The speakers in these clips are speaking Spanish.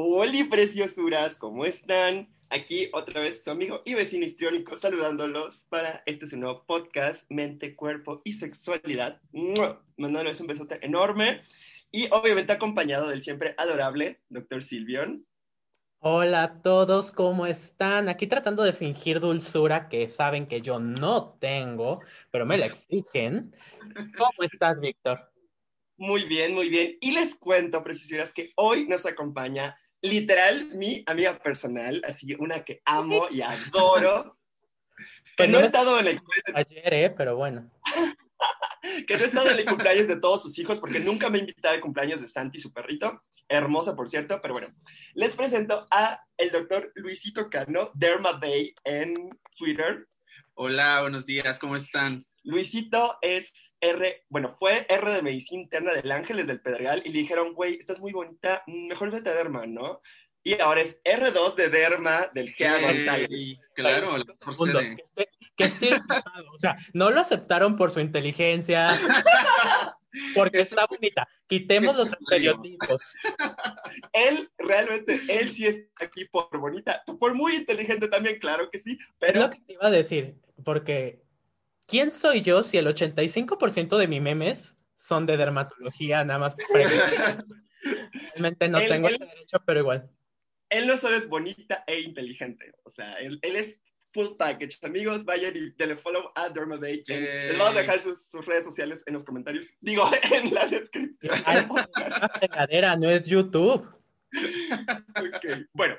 Hola, preciosuras, ¿cómo están? Aquí otra vez su amigo y vecino histriónico saludándolos para este nuevo podcast, Mente, Cuerpo y Sexualidad. Mandándoles un besote enorme y obviamente acompañado del siempre adorable Dr. Silvion. Hola a todos, ¿cómo están? Aquí tratando de fingir dulzura que saben que yo no tengo, pero me la exigen. ¿Cómo estás, Víctor? Muy bien, muy bien. Y les cuento, preciosuras, que hoy nos acompaña literal mi amiga personal, así una que amo y adoro. Que Pues no ha estado en el Ayer, ¿eh? Pero bueno. que no ha estado en el cumpleaños de todos sus hijos, porque nunca me ha invitado al cumpleaños de Santi, su perrito. Hermosa, por cierto, pero bueno. Les presento a el doctor Luisito Cano, Derma Bay en Twitter. Hola, buenos días, ¿cómo están? Luisito es R, bueno, fue R de Medicina Interna del Ángeles del Pedregal y le dijeron, güey, estás muy bonita, mejor vete a Derma, ¿no? Y ahora es R2 de Derma del GEA González. Claro, Segundo, sede. que esté, que esté equipado. O sea, no lo aceptaron por su inteligencia, porque Eso- está bonita. Quitemos los es estereotipos. Él, realmente, él sí está aquí por bonita, por muy inteligente también, claro que sí, Es pero lo que te iba a decir, porque ¿quién soy yo si el 85% de mis memes son de dermatología, nada más? Realmente no Él- tengo él- ese derecho, pero igual. él no solo es bonita e inteligente, o sea, él, él es full package. Amigos, vayan y denle follow a Derma Bay. Yay. Les vamos a dejar sus, sus redes sociales en los comentarios, digo, en la descripción. Ay, Una fregadera, no es YouTube. Ok, Bueno,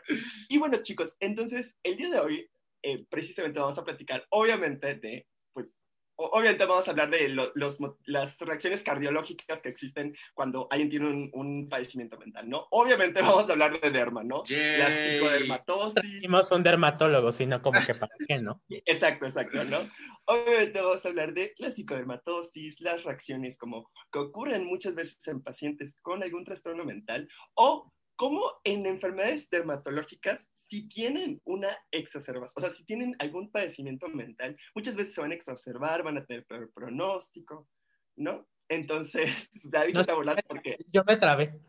y bueno, chicos, entonces el día de hoy, eh, precisamente vamos a platicar, obviamente, de, obviamente vamos a hablar de lo- los, mo- las reacciones cardiológicas que existen cuando alguien tiene un, un padecimiento mental, ¿no? Obviamente vamos a hablar de derma, ¿no? La Yay. psicodermatosis. Trajimos un dermatólogo, sino como que para qué, ¿no? Exacto, exacto, ¿no? Obviamente vamos a hablar de la psicodermatosis, las reacciones como que ocurren muchas veces en pacientes con algún trastorno mental o como en enfermedades dermatológicas, si tienen una exacerbación, o sea, si tienen algún padecimiento mental, muchas veces se van a exacerbar, van a tener peor pronóstico, ¿no? Entonces, David No está burlando porque Yo me trabé.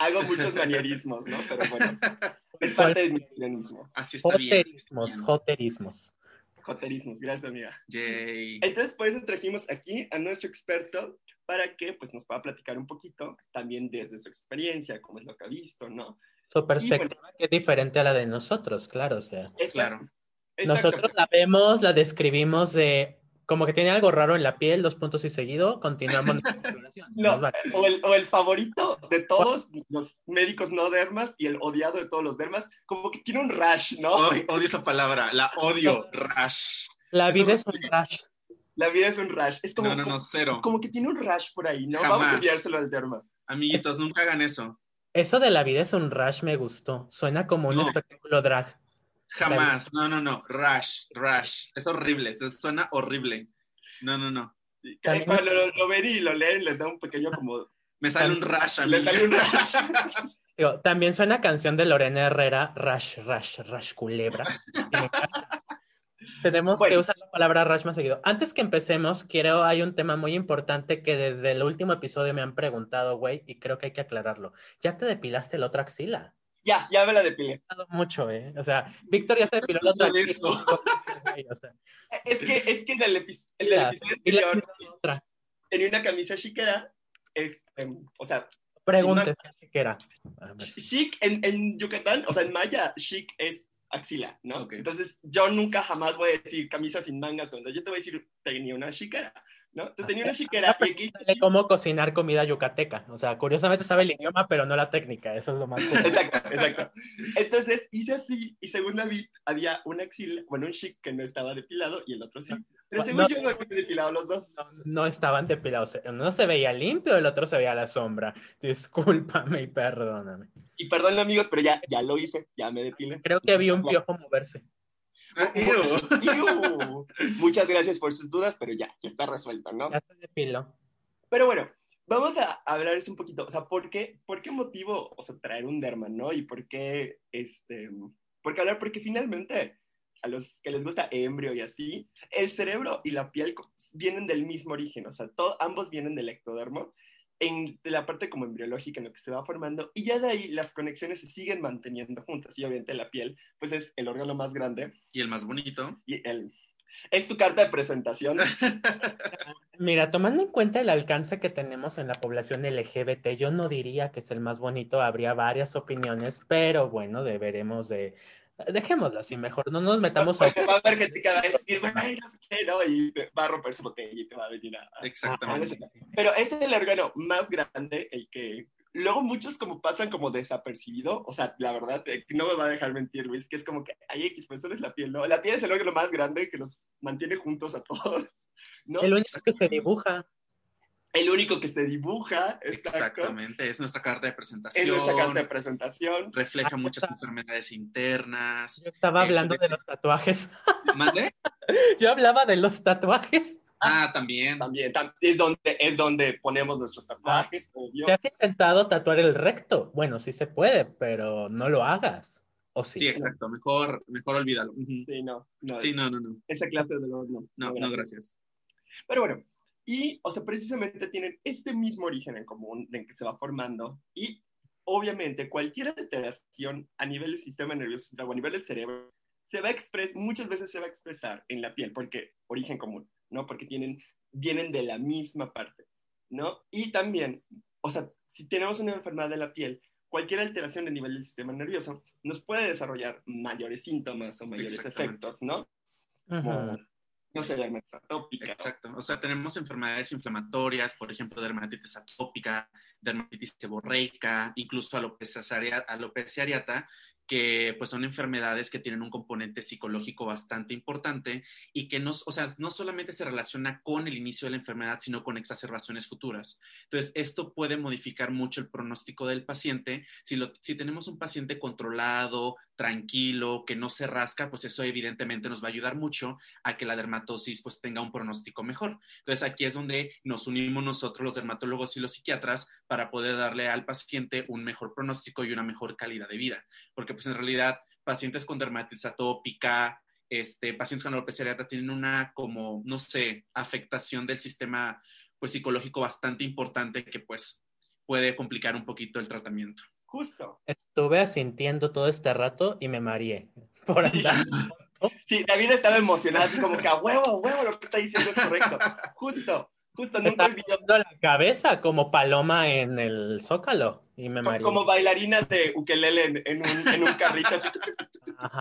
hago muchos manierismos, ¿no? Pero bueno, es parte de mi manierismo. Así está bien. Joterismos, joterismos. Joterismos, gracias, amiga. Yay. Entonces, por eso trajimos aquí a nuestro experto para que pues, nos pueda platicar un poquito también desde su experiencia, cómo es lo que ha visto, ¿no? Su perspectiva que es diferente a la de nosotros, claro, o sea. Claro. Nosotros la vemos, la describimos de como que tiene algo raro en la piel, dos puntos y seguido, continuamos nuestra exploración. No, vale. o, el, o el favorito de todos los médicos no dermas y el odiado de todos los dermas, como que tiene un rash, ¿no? Ay, odio esa palabra, la odio, rash. La eso vida me es un rash. La vida es un rash. Es como, No, no, no, cero. como que tiene un rash por ahí, ¿no? Vamos a Jamás. enviárselo al derma. Amiguitos, nunca hagan eso. Eso de la vida es un rash me gustó. Suena como un No. espectáculo drag. Jamás. No, no, no. Rash, rash. Es horrible. eso suena horrible. No, no, no. También- Cuando lo, lo ven y lo leen, les da un pequeño como... Me sale un rash a mí. Les sale un rash. Digo, también suena canción de Lorena Herrera, rash, rash, rash, culebra. Tenemos Bueno. que usar la palabra rash más seguido. Antes que empecemos, quiero, hay un tema muy importante que desde el último episodio me han preguntado, güey, y creo que hay que aclararlo. ¿Ya te depilaste la otra axila? ya, ya me la depilé. Mucho, ¿eh? O sea, Víctor ya se depiló la otra axila. o sea, Es que, es que en el, epi- en el episodio anterior la tenía una camisa chiquera, este, o sea, era. A ver. chic en, en Yucatán, o sea, en maya, chic es axila, ¿no? Entonces, yo nunca jamás voy a decir camisa sin mangas, cuando yo te voy a decir, tenía una chiquera, ¿no? Entonces tenía una chiquera y aquí... Cómo cocinar comida yucateca. O sea, curiosamente sabe el idioma, pero no la técnica. Eso es lo más. Exacto, exacto. Entonces hice así y según David había una axila, bueno, un chic que no estaba depilado y el otro sí. Pero según No. yo no había depilado los dos. No, no estaban depilados. Uno se veía limpio, el otro se veía a la sombra. Discúlpame y perdóname. Y perdón amigos, pero ya, ya lo hice, ya me depilé. Creo que vi un piojo moverse. Ah, ew. Muchas gracias por sus dudas, pero ya, ya está resuelto, ¿no? Ya se depiló. Pero bueno, vamos a hablar un poquito, o sea, ¿por qué, por qué motivo, o sea, traer un derma, ¿no? Y por qué, este, por qué hablar, porque finalmente a los que les gusta embrio y así, el cerebro y la piel vienen del mismo origen, o sea, to- ambos vienen del ectodermo en la parte como embriológica en lo que se va formando y ya de ahí las conexiones se siguen manteniendo juntas y obviamente la piel pues es el órgano más grande Y el más bonito. y el es tu carta de presentación. Mira, tomando en cuenta el alcance que tenemos en la población LGBT, yo no diría que es el más bonito, habría varias opiniones, pero bueno, deberemos de... Dejémoslo así mejor, no nos metamos a... Porque va a haber gente que va a decir, bueno, ay, no sé qué, ¿no? Y va a romper su botella y te va a venir a... a- Exactamente. Pero es el órgano más grande, el que luego muchos como pasan como desapercibido, o sea, la verdad, eh, no me va a dejar mentir Luis, que es como que hay X, pues solo es la piel, ¿no? La piel es el órgano más grande que los mantiene juntos a todos, ¿no? El único que se dibuja. El único que se dibuja, exacto, Exactamente. Es nuestra carta de presentación. es nuestra carta de presentación. Refleja Ah, muchas está. enfermedades internas. Yo estaba Eh, hablando de- de los tatuajes. ¿Mande? Yo hablaba de los tatuajes. Ah, también. También, tam- es donde, es donde ponemos nuestros tatuajes, obvio. ¿Te has intentado tatuar el recto? Bueno, sí se puede, pero no lo hagas. ¿O sí? Sí, exacto. Mejor, mejor olvídalo. Ujú. Sí, no, no, Sí, no, no, no. esa clase de dolor no. No, no, gracias. Pero bueno, y, o sea, precisamente tienen este mismo origen en común en que se va formando y obviamente cualquier alteración a nivel del sistema nervioso central o a nivel del cerebro se va a expresar, muchas veces se va a expresar en la piel, porque origen común, ¿no? Porque tienen, vienen de la misma parte, ¿no? Y también, o sea, si tenemos una enfermedad de la piel, cualquier alteración a nivel del sistema nervioso nos puede desarrollar mayores síntomas o mayores efectos, ¿no? Como, no sé, dermatitis atópica, Exacto. O sea, tenemos enfermedades inflamatorias, por ejemplo, dermatitis atópica, dermatitis seborreica, incluso alopecia alopecia areata, que pues son enfermedades que tienen un componente psicológico bastante importante y que no, o sea, no solamente se relaciona con el inicio de la enfermedad, sino con exacerbaciones futuras. Entonces, esto puede modificar mucho el pronóstico del paciente. Si, lo, si tenemos un paciente controlado, tranquilo, que no se rasca, pues eso evidentemente nos va a ayudar mucho a que la dermatosis pues tenga un pronóstico mejor. Entonces aquí es donde nos unimos nosotros los dermatólogos y los psiquiatras para poder darle al paciente un mejor pronóstico y una mejor calidad de vida, porque pues en realidad pacientes con dermatitis atópica, este, pacientes con alopecia areata tienen una como, no sé, afectación del sistema pues psicológico bastante importante que pues puede complicar un poquito el tratamiento. Justo. Estuve asintiendo todo este rato y me mareé por andar. Sí, David estaba emocionado, así como que a huevo, huevo, lo que está diciendo es correcto. Justo, justo, nunca olvidó. la cabeza como paloma en el zócalo y me mareé. Como bailarina de ukelele en, en un, en un carrito, así. Ajá.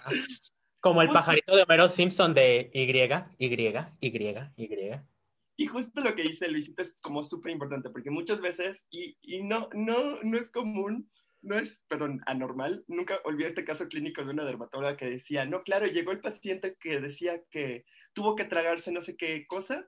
Como el Justo. pajarito de Homero Simpson de Y, Y, Y, Y. Y justo lo que dice Luisito es como súper importante, porque muchas veces, y, y no, no, no es común, no es, perdón, anormal, nunca olvidé este caso clínico de una dermatóloga que decía, no, claro, llegó el paciente que decía que tuvo que tragarse no sé qué cosa,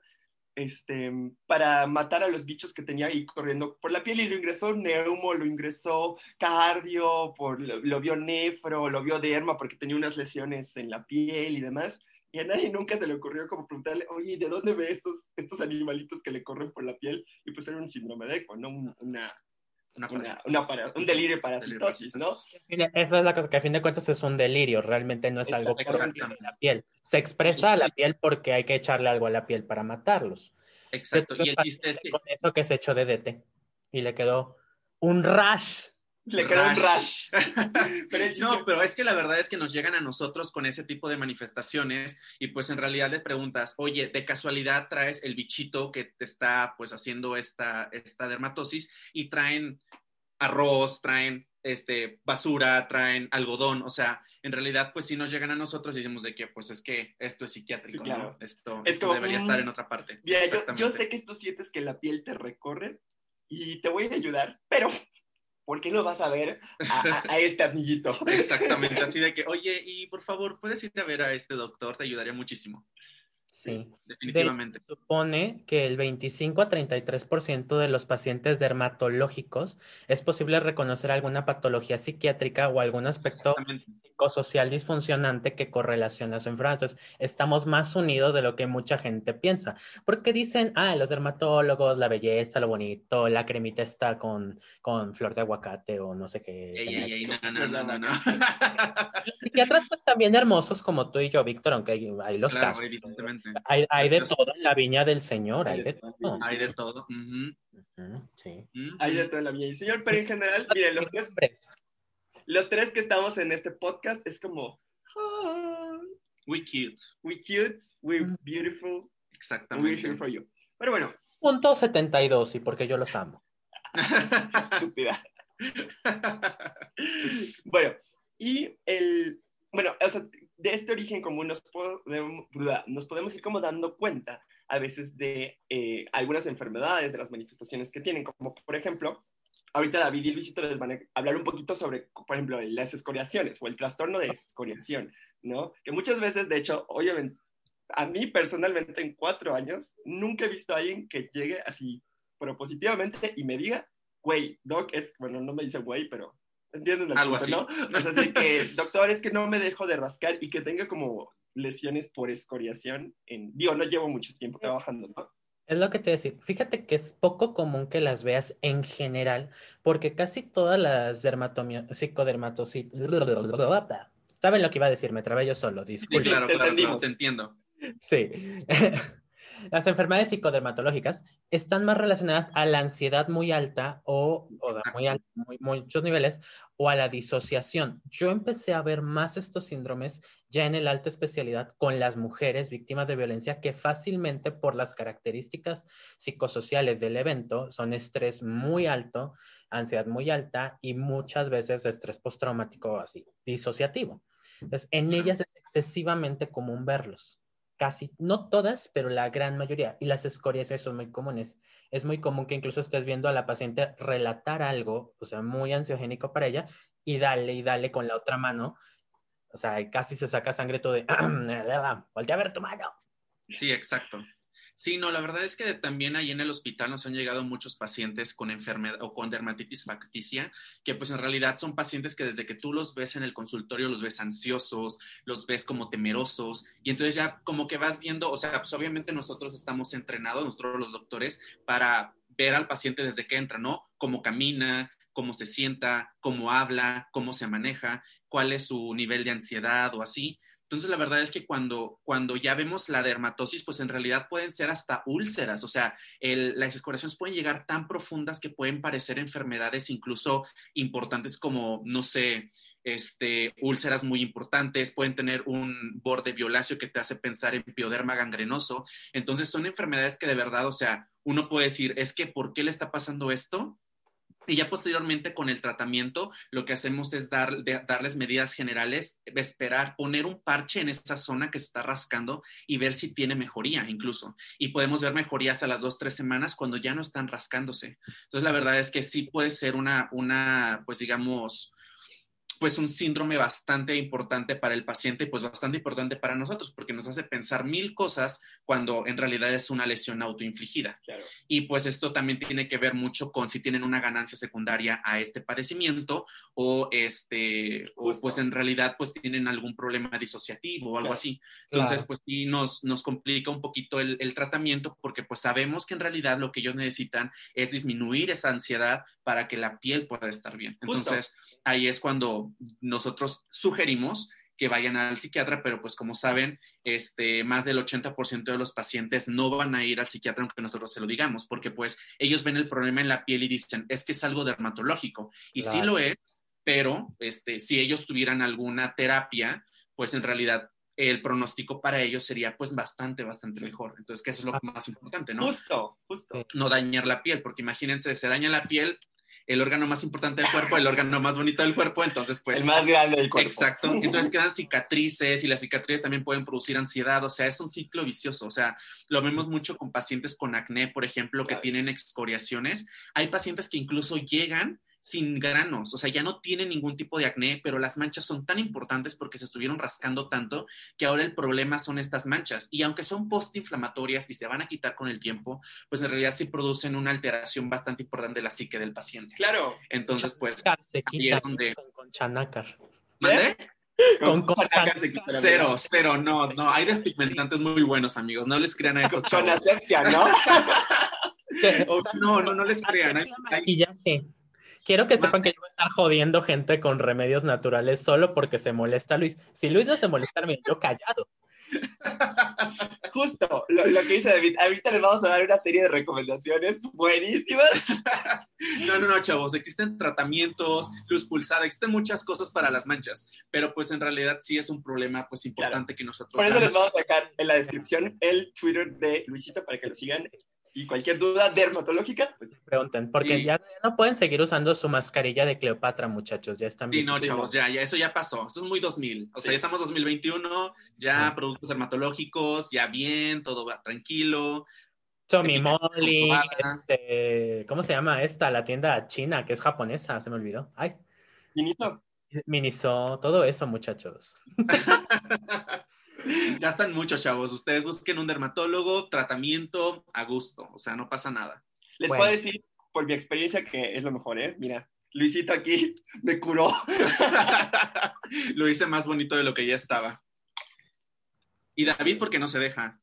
este, para matar a los bichos que tenía ahí corriendo por la piel y lo ingresó neumo, lo ingresó cardio, por, lo, vio nefro, lo vio derma porque tenía unas lesiones en la piel y demás. Y a nadie nunca se le ocurrió como preguntarle, oye, ¿de dónde ve estos, estos animalitos que le corren por la piel? Y pues era un síndrome de Eco, ¿no? Un- Una, Una una, una para- un delirio de parasitosis, ¿no? Mira, esa es la cosa que a fin de cuentas es un delirio, realmente no es algo de la piel. Se expresa a la piel porque hay que echarle algo a la piel para matarlos. Exacto. Y el chiste es que Con eso que se echó de DT y le quedó un rash. Le quedó un rash. Pero No, pero es que la verdad es que nos llegan a nosotros con ese tipo de manifestaciones y pues en realidad le preguntas, oye, de casualidad traes el bichito que te está pues haciendo esta, esta dermatosis y traen arroz, traen este, basura, traen algodón, o sea, en realidad pues sí nos llegan a nosotros y decimos de que pues es que esto es psiquiátrico, Sí, claro. ¿no? Esto, Es esto como, debería estar en otra parte. Mira, yo, Exactamente. yo sé que tú sientes que la piel te recorre y te voy a ayudar, pero ¿por qué no vas a ver a, a- a este amiguito? Exactamente, así de que, oye, y por favor, puedes ir a ver a este doctor, te ayudaría muchísimo. Sí. De Definitivamente. se supone que el 25 a 33% de los pacientes dermatológicos es posible reconocer alguna patología psiquiátrica o algún aspecto psicosocial disfuncionante que correlaciona su enfermedad. Entonces, estamos más unidos de lo que mucha gente piensa. Porque dicen, ah, los dermatólogos, la belleza, lo bonito, la cremita está con, con flor de aguacate o no sé qué. Ey, ey, ey, no, no, no, no. Los psiquiatras, pues también hermosos como tú y yo, Víctor, aunque hay, hay los Claro, casos. Exactamente. Hay, hay de todo en la viña del Señor, hay de todo. Hay de todo. ujú, Ujú, Sí. ujú. Hay de todo en la vida. Y señor, pero en general, miren, los tres, los tres que estamos en este podcast es como, ah, We cute. we cute, we're Mm. beautiful, we're here Exactamente. for you. Pero bueno, Punto 72, y porque yo los amo. estúpida. Bueno, y el, bueno, o sea, de este origen común nos podemos, nos podemos ir como dando cuenta a veces de eh, algunas enfermedades, de las manifestaciones que tienen, como por ejemplo, ahorita David y Luisito les van a hablar un poquito sobre, por ejemplo, las escoriaciones o el trastorno de escoriación, ¿no? Que muchas veces, de hecho, obviamente, a mí personalmente en cuatro años, nunca he visto a alguien que llegue así propositivamente y me diga, güey, doc, es, bueno, no me dice güey, pero entienden el Algo punto, así. ¿no? O sea, así que, doctor, es que no me dejo de rascar y que tenga como lesiones por escoriación. En, digo, no llevo mucho tiempo trabajando, ¿no? Es lo que te decía. Fíjate que es poco común que las veas en general, porque casi todas las psicodermatosis... ¿Saben lo que iba a decir? Me trabé yo solo, Sí, disculpen. claro, te claro, claro, entendimos. te entiendo. Sí. Las enfermedades psicodermatológicas están más relacionadas a la ansiedad muy alta o, o sea, muy al- muy- muchos niveles o a la disociación. Yo empecé a ver más estos síndromes ya en el alta especialidad con las mujeres víctimas de violencia que fácilmente por las características psicosociales del evento son estrés muy alto, ansiedad muy alta y muchas veces estrés postraumático así, disociativo. Entonces, en ellas es excesivamente común verlos casi, no todas, pero la gran mayoría. Y las escoriaciones son muy comunes. Es muy común que incluso estés viendo a la paciente relatar algo, o sea, muy ansiogénico para ella, y dale y dale con la otra mano. O sea, casi se saca sangre todo de, voltea a ver tu mano. Sí, exacto. Sí, no, la verdad es que también ahí en el hospital nos han llegado muchos pacientes con enfermedad o con dermatitis facticia, que pues en realidad son pacientes que desde que tú los ves en el consultorio los ves ansiosos, los ves como temerosos, y entonces ya como que vas viendo, o sea, pues obviamente nosotros estamos entrenados, nosotros los doctores, para ver al paciente desde que entra, ¿no? Cómo camina, cómo se sienta, cómo habla, cómo se maneja, cuál es su nivel de ansiedad o así. Entonces, la verdad es que cuando, cuando ya vemos la dermatosis, pues en realidad pueden ser hasta úlceras, o sea, las escoriaciones pueden llegar tan profundas que pueden parecer enfermedades incluso importantes como, no sé, este, úlceras muy importantes, pueden tener un borde violáceo que te hace pensar en pioderma gangrenoso. Entonces, son enfermedades que de verdad, o sea, uno puede decir, es que, ¿por qué le está pasando esto? Y ya posteriormente con el tratamiento, lo que hacemos es dar, darles medidas generales, esperar, poner un parche en esa zona que se está rascando y ver si tiene mejoría incluso. Y podemos ver mejorías a las dos, tres semanas cuando ya no están rascándose. Entonces, la verdad es que sí puede ser una, una pues digamos, pues un síndrome bastante importante para el paciente y pues bastante importante para nosotros porque nos hace pensar mil cosas cuando en realidad es una lesión autoinfligida. Claro. Y pues esto también tiene que ver mucho con si tienen una ganancia secundaria a este padecimiento o este o Justo. pues en realidad pues tienen algún problema disociativo o algo Claro. así. Entonces Claro. pues sí nos, nos complica un poquito el, el tratamiento porque pues sabemos que en realidad lo que ellos necesitan es disminuir esa ansiedad para que la piel pueda estar bien. Justo. Entonces ahí es cuando nosotros sugerimos que vayan al psiquiatra, pero pues como saben, este, más del 80% de los pacientes no van a ir al psiquiatra aunque nosotros se lo digamos, porque pues ellos ven el problema en la piel y dicen, es que es algo dermatológico. Y sí Claro. lo es, pero este, si ellos tuvieran alguna terapia, pues en realidad el pronóstico para ellos sería pues bastante, bastante mejor. Entonces, que eso es lo más importante, ¿no? Justo, justo. Sí. no dañar la piel, porque imagínense, se daña la piel, el órgano más importante del cuerpo, el órgano más bonito del cuerpo, entonces pues... el más grande del cuerpo. Exacto, entonces quedan cicatrices y las cicatrices también pueden producir ansiedad, o sea, es un ciclo vicioso, o sea, lo vemos mucho con pacientes con acné, por ejemplo, que Claro. tienen excoriaciones, hay pacientes que incluso llegan sin granos, o sea, ya no tienen ningún tipo de acné, pero las manchas son tan importantes porque se estuvieron rascando tanto que ahora el problema son estas manchas. Y aunque son postinflamatorias y se van a quitar con el tiempo, pues en realidad sí producen una alteración bastante importante de la psique del paciente. Claro. Entonces, pues, Se quita es donde... con, con chanácar. ¿Mande? Con- con Cero, cero, no, no, hay despigmentantes muy buenos, amigos, no les crean a esos con asepsia, ¿no? O- no, no, no les crean. hay- hay- Maquillaje. Quiero que sepan que yo voy a estar jodiendo gente con remedios naturales solo porque se molesta Luis. Si Luis no se molesta, mira, yo callado. Justo, lo, lo, que dice David, ahorita les vamos a dar una serie de recomendaciones buenísimas. No, no, no, chavos, existen tratamientos, luz pulsada, existen muchas cosas para las manchas, pero pues en realidad sí es un problema pues importante claro. que nosotros... Por eso damos. les vamos a dejar en la descripción el Twitter de Luisito para que lo sigan y cualquier duda dermatológica, pues pregunten, porque ya, ya, no pueden seguir usando su mascarilla de Cleopatra, muchachos, ya están Sí, no, chavos, ya, ya, eso ya pasó, eso es muy 2000, o sea, ya estamos 2021, ya productos dermatológicos, ya bien, todo va tranquilo. Tommy Molly, este, ¿cómo se llama esta? La tienda china, que es japonesa, se me olvidó. Ay. Miniso. Miniso, todo eso, muchachos. ya están muchos, chavos. Ustedes busquen un dermatólogo, tratamiento a gusto, o sea, no pasa nada. Les bueno. puedo decir, por mi experiencia, que es lo mejor, ¿eh? Mira, Luisito aquí me curó. lo hice más bonito de lo que ya estaba. Y David, ¿por qué no se deja?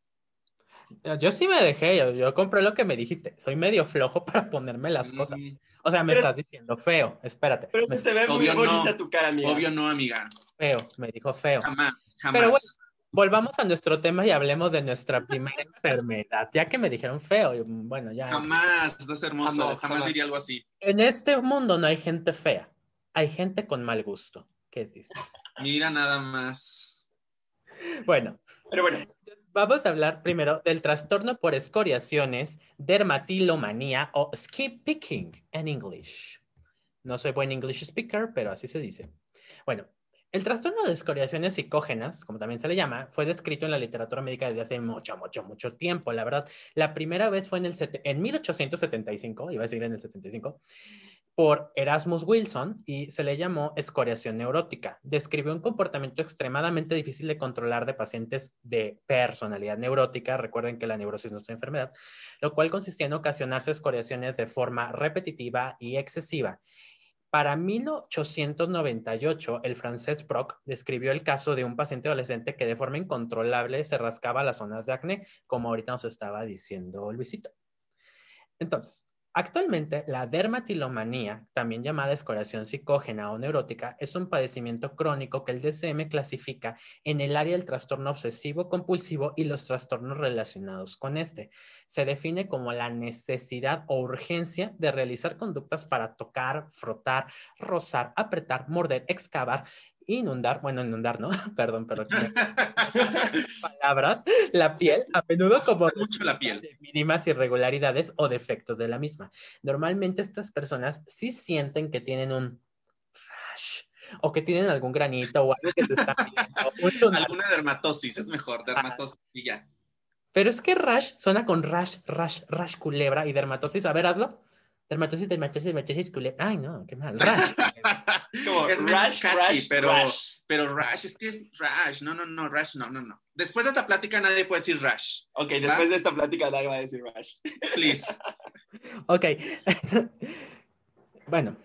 Yo sí me dejé, yo, yo, compré lo que me dijiste. Soy medio flojo para ponerme las mm. cosas. O sea, me pero, estás diciendo feo, espérate. Pero me... se ve muy bonita no, tu cara, amiga. Obvio no, amiga. Feo, me dijo feo. Jamás, jamás. Pero bueno, volvamos a nuestro tema y hablemos de nuestra primera enfermedad, ya que me dijeron feo, y bueno, ya. Jamás, estás hermoso, jamás, jamás, jamás, diría algo así. En este mundo no hay gente fea, hay gente con mal gusto. ¿Qué dices? Mira nada más. Bueno, pero bueno. Vamos a hablar primero del trastorno por escoriaciones, dermatilomanía o skin picking en English. No soy buen English speaker, pero así se dice. Bueno, el trastorno de escoriaciones psicógenas, como también se le llama, fue descrito en la literatura médica desde hace mucho, mucho, mucho tiempo, la verdad. La primera vez fue en, el en 1875, iba a decir en el 75, por Erasmus Wilson y se le llamó escoriación neurótica. Describió un comportamiento extremadamente difícil de controlar de pacientes de personalidad neurótica, recuerden que la neurosis no es una enfermedad, lo cual consistía en ocasionarse escoriaciones de forma repetitiva y excesiva. Para 1898, el francés Brock describió el caso de un paciente adolescente que de forma incontrolable se rascaba las zonas de acné, como ahorita nos estaba diciendo Luisito. Entonces, Actualmente, la dermatilomanía, también llamada escoriación psicógena o neurótica, es un padecimiento crónico que el DSM clasifica en el área del trastorno obsesivo compulsivo y los trastornos relacionados con este. Se define como la necesidad o urgencia de realizar conductas para tocar, frotar, rozar, apretar, morder, excavar inundar, bueno, inundar, ¿no? Perdón, pero palabras, la piel, a menudo como mucho la piel. De mínimas irregularidades o defectos de la misma. Normalmente estas personas sí sienten que tienen un rash o que tienen algún granito o algo que se está viendo. Alguna dermatosis, es mejor, dermatosis y ya. Pero es que rash suena con rash, rash, rash culebra y dermatosis. A ver, hazlo. Dermatosis, dermatosis, dermatosis, culebra. Ay, no, qué mal. Rash. Como, es rash, catchy, rash, pero, rash. pero rash, es que es rash. No, no, no, rash, no, no, no. Después de esta plática nadie puede decir rash. Ok, después de esta plática nadie va a decir rash. Please. ok. bueno,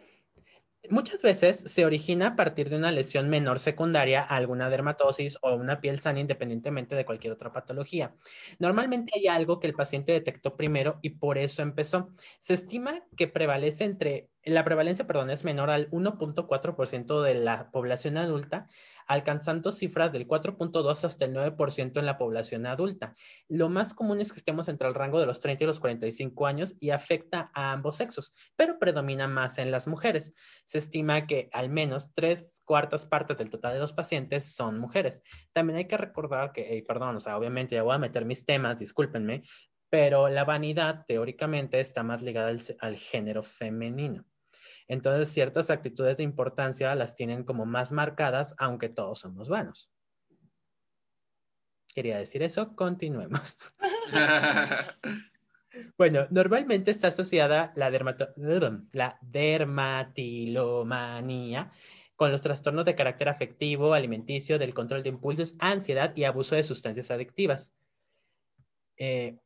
Muchas veces se origina a partir de una lesión menor secundaria a alguna dermatosis o una piel sana independientemente de cualquier otra patología. Normalmente hay algo que el paciente detectó primero y por eso empezó. Se estima que prevalece entre, la prevalencia, perdón, es menor al 1.4% de la población adulta, alcanzando cifras del 4.2 hasta el 9% en la población adulta. Lo más común es que estemos entre el rango de los 30 y los 45 años y afecta a ambos sexos, pero predomina más en las mujeres. Se estima que al menos tres cuartas partes del total de los pacientes son mujeres. También hay que recordar que, eh, perdón, o sea, obviamente ya voy a meter mis temas, discúlpenme, pero la vanidad teóricamente está más ligada al, al género femenino. Entonces, ciertas actitudes de importancia las tienen como más marcadas, aunque todos somos vanos. Quería decir eso, continuemos. bueno, normalmente está asociada la, la dermatilomanía con los trastornos de carácter afectivo, alimenticio, del control de impulsos, ansiedad y abuso de sustancias adictivas. Eh,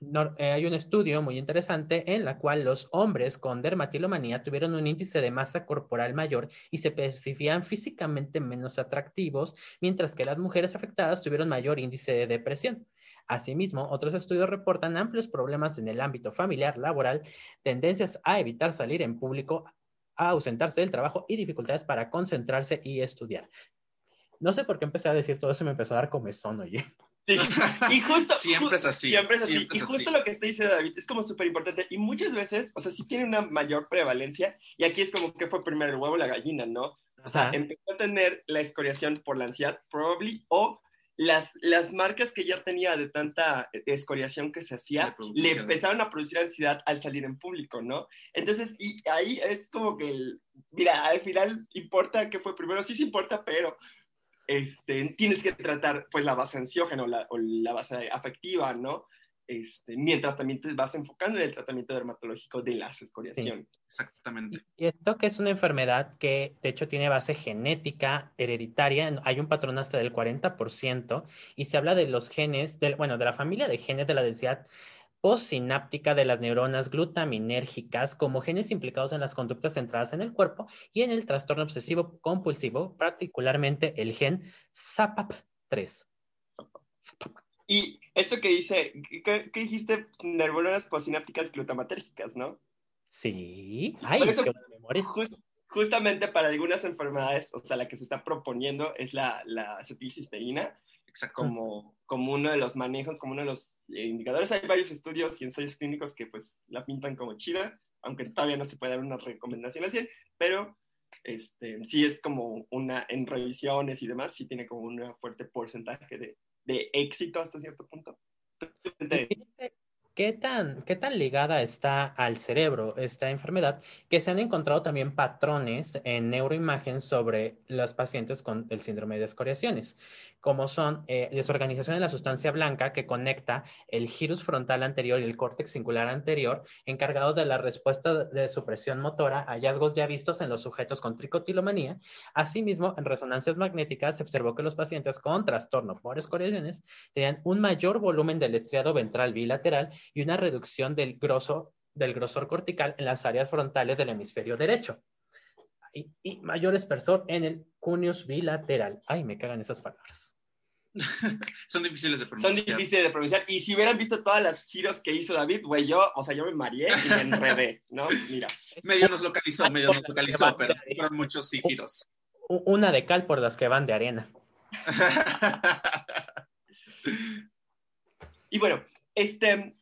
eh, hay un estudio muy interesante en la cual los hombres con dermatilomanía tuvieron un índice de masa corporal mayor y se percibían físicamente menos atractivos, mientras que las mujeres afectadas tuvieron mayor índice de depresión. Asimismo, otros estudios reportan amplios problemas en el ámbito familiar, laboral, tendencias a evitar salir en público, a ausentarse del trabajo y dificultades para concentrarse y estudiar. No sé por qué empecé a decir todo eso me empezó a dar comezón, oye. Sí. Y justo. Siempre es así. Siempre es así. siempre y es justo así. lo que está diciendo David es como súper importante. Y muchas veces, o sea, sí tiene una mayor prevalencia. Y aquí es como que fue primero el huevo o la gallina, ¿no? O sea, Ajá. empezó a tener la escoriación por la ansiedad, probably, o las, las marcas que ya tenía de tanta escoriación que se hacía, le empezaron a producir ansiedad al salir en público, ¿no? Entonces, y ahí es como que, el- mira, al final importa que fue primero, sí se importa, pero este, tienes que tratar pues la base ansiógena o la, o la base afectiva, ¿no? Este, mientras también te vas enfocando en el tratamiento dermatológico de las escoriaciones. Exactamente. Y esto que es una enfermedad que de hecho tiene base genética hereditaria, hay un patrón hasta del 40% y se habla de los genes, del, bueno, de la familia de genes de la densidad postsináptica de las neuronas glutaminérgicas como genes implicados en las conductas centradas en el cuerpo y en el trastorno obsesivo compulsivo, particularmente el gen SAPAP3. Y esto que dice, ¿qué, qué dijiste? Neuronas postsinápticas glutamatérgicas, ¿no? Sí. Ay, Por eso- memoria. Jus- justamente para algunas enfermedades, o sea, la que se está proponiendo es la, la acetilcisteína Exacto. como, como uno de los manejos, como uno de los eh, indicadores. Hay varios estudios y ensayos clínicos que pues la pintan como chida, aunque todavía no se puede dar una recomendación al 100, pero este, sí es como una, en revisiones y demás, sí tiene como un fuerte porcentaje de, de éxito hasta cierto punto. Fíjense ¿Qué tan, ¿Qué tan ligada está al cerebro esta enfermedad? Que se han encontrado también patrones en neuroimagen sobre los pacientes con el síndrome de escoriaciones, como son eh, desorganización de la sustancia blanca que conecta el gyrus frontal anterior y el córtex singular anterior, encargados de la respuesta de supresión motora, hallazgos ya vistos en los sujetos con tricotilomanía. Asimismo, en resonancias magnéticas se observó que los pacientes con trastorno por escoriaciones tenían un mayor volumen del estriado ventral bilateral y una reducción del, grosso, del grosor cortical en las áreas frontales del hemisferio derecho. Y, y, mayor espesor en el cuneus bilateral. Ay, me cagan esas palabras. Son difíciles de pronunciar. Son difíciles de pronunciar. Y si hubieran visto todas las giros que hizo David, güey, yo, o sea, yo me mareé y me enredé, ¿no? Mira. Medio nos localizó, medio nos localizó, pero fueron muchos sí giros. Una de cal por las que van de arena. y bueno, este,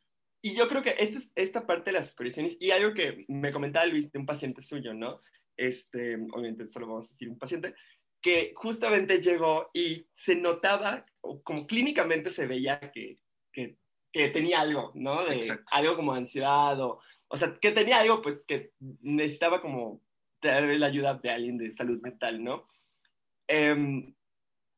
y yo creo que esta, es, esta parte de las escoriaciones, y algo que me comentaba Luis de un paciente suyo, ¿no? Este, obviamente solo vamos a decir un paciente, que justamente llegó y se notaba, como clínicamente se veía que, que, que tenía algo, ¿no? De Exacto. algo como ansiedad, o, o sea, que tenía algo pues que necesitaba como la ayuda de alguien de salud mental, ¿no? Eh,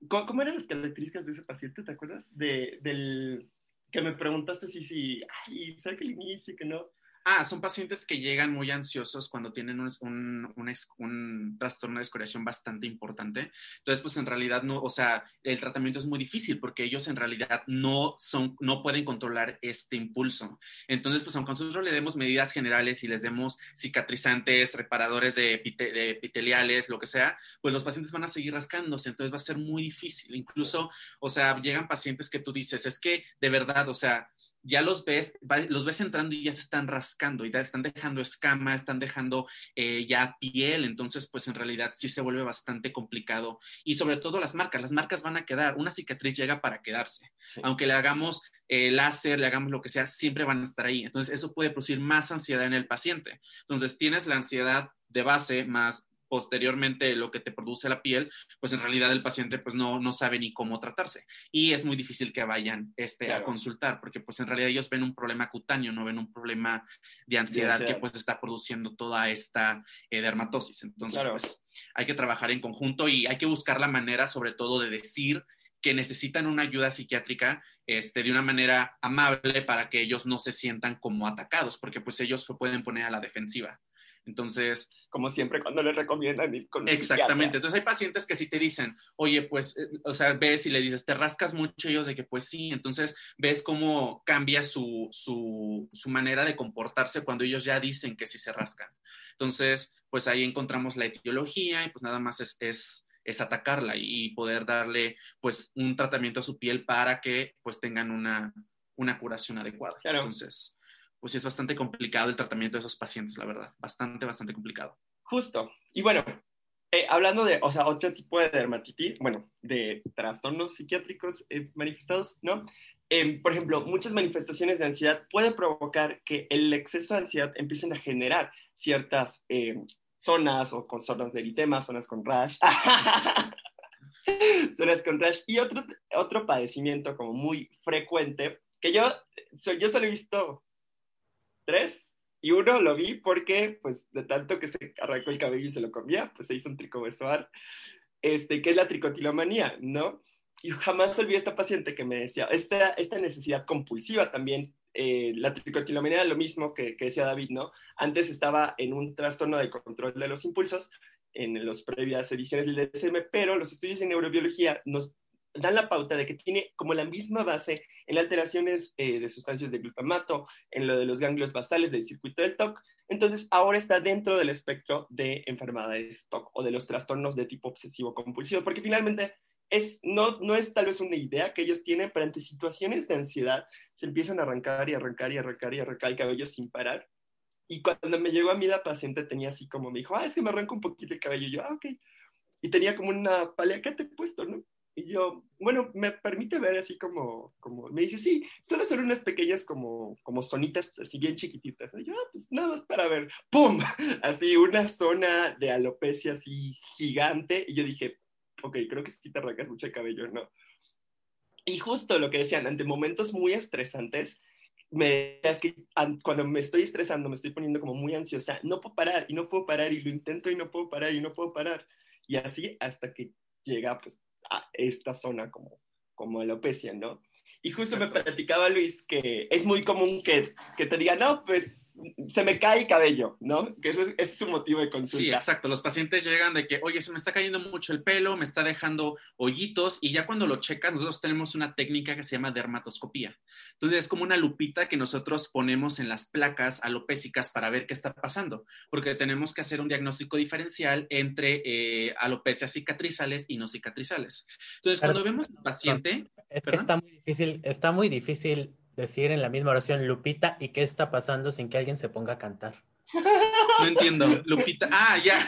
¿cómo, ¿Cómo eran las características de ese paciente? ¿Te acuerdas? De, del que me preguntaste si, si, ay, que el inicio, que no. Ah, son pacientes que llegan muy ansiosos cuando tienen un, un, un, un, trastorno de escoriación bastante importante. Entonces, pues en realidad no, o sea, el tratamiento es muy difícil porque ellos en realidad no son, no pueden controlar este impulso. Entonces, pues aunque nosotros le demos medidas generales y les demos cicatrizantes, reparadores de, epite, de epiteliales, lo que sea, pues los pacientes van a seguir rascándose. Entonces va a ser muy difícil. Incluso, o sea, llegan pacientes que tú dices, es que de verdad, o sea, ya los ves, los ves entrando y ya se están rascando y ya están dejando escama, están dejando eh, ya piel, entonces pues en realidad sí se vuelve bastante complicado. Y sobre todo las marcas, las marcas van a quedar, una cicatriz llega para quedarse, sí. aunque le hagamos eh, láser, le hagamos lo que sea, siempre van a estar ahí, entonces eso puede producir más ansiedad en el paciente, entonces tienes la ansiedad de base más posteriormente lo que te produce la piel, pues en realidad el paciente pues no, no sabe ni cómo tratarse y es muy difícil que vayan este, claro. a consultar porque pues en realidad ellos ven un problema cutáneo, no ven un problema de ansiedad, de ansiedad. que pues está produciendo toda esta eh, dermatosis. Entonces claro. pues hay que trabajar en conjunto y hay que buscar la manera sobre todo de decir que necesitan una ayuda psiquiátrica este, de una manera amable para que ellos no se sientan como atacados, porque pues ellos se pueden poner a la defensiva. Entonces, como siempre cuando les recomiendan ir con Exactamente. Entonces hay pacientes que sí te dicen, oye, pues, eh, o sea, ves y le dices, te rascas mucho, ellos de que pues sí. Entonces ves cómo cambia su, su, su manera de comportarse cuando ellos ya dicen que sí se rascan. Entonces, pues ahí encontramos la etiología y pues nada más es, es es atacarla y poder darle pues un tratamiento a su piel para que pues tengan una, una curación adecuada. Claro. Entonces, pues es bastante complicado el tratamiento de esos pacientes, la verdad, bastante, bastante complicado. Justo. Y bueno, Eh, hablando de, o sea, otro tipo de dermatitis, bueno, de trastornos psiquiátricos eh, manifestados, ¿no? Em, por ejemplo, muchas manifestaciones de ansiedad pueden provocar que el exceso de ansiedad empiecen a generar ciertas em, zonas o con zonas de eritema, zonas con rash, zonas con rash y otro, otro padecimiento como muy frecuente que yo, yo solo he visto tres y uno lo vi porque, pues, de tanto que se arrancó el cabello y se lo comía, pues se hizo un tricobesoar, este, que es la tricotilomanía, ¿no? Y jamás olvidé a esta paciente que me decía, esta, esta necesidad compulsiva también, eh, la tricotilomanía lo mismo que, que, decía David, ¿no? Antes estaba en un trastorno de control de los impulsos, en las previas ediciones del DSM, pero los estudios en neurobiología nos dan la pauta de que tiene como la misma base en alteraciones eh, de sustancias de glutamato, en lo de los ganglios basales del circuito del TOC. Entonces, ahora está dentro del espectro de enfermedades TOC o de los trastornos de tipo obsesivo compulsivo, porque finalmente es, no, no es tal vez una idea que ellos tienen, pero ante situaciones de ansiedad se empiezan a arrancar y arrancar y arrancar y arrancar el cabello sin parar. Y cuando me llegó a mí la paciente tenía así como me dijo, ah, es que me arranca un poquito el cabello. Y yo, ah, ok. Y tenía como una paliacate puesto, ¿no? Y yo, bueno, me permite ver así como, como me dice, sí, solo son unas pequeñas como, como zonitas así bien chiquititas. Yo, ah, pues nada más para ver, ¡pum! Así una zona de alopecia así gigante. Y yo dije, ok, creo que si te arrancas mucho el cabello, ¿no? Y justo lo que decían, ante momentos muy estresantes, me es que cuando me estoy estresando, me estoy poniendo como muy ansiosa, no puedo parar y no puedo parar y lo intento y no puedo parar y no puedo parar. Y así hasta que llega pues a esta zona como, como alopecia, ¿no? Y justo me platicaba Luis que es muy común que, que te diga, no, pues se me cae el cabello, ¿no? Que ese, es su motivo de consulta. Sí, exacto. Los pacientes llegan de que, oye, se me está cayendo mucho el pelo, me está dejando hoyitos, y ya cuando lo checas, nosotros tenemos una técnica que se llama dermatoscopía. Entonces, es como una lupita que nosotros ponemos en las placas alopécicas para ver qué está pasando, porque tenemos que hacer un diagnóstico diferencial entre eh, alopecias cicatrizales y no cicatrizales. Entonces, cuando vemos al paciente... Es que está muy difícil, está muy difícil decir en la misma oración Lupita y qué está pasando sin que alguien se ponga a cantar. No entiendo. Lupita. Ah, ya.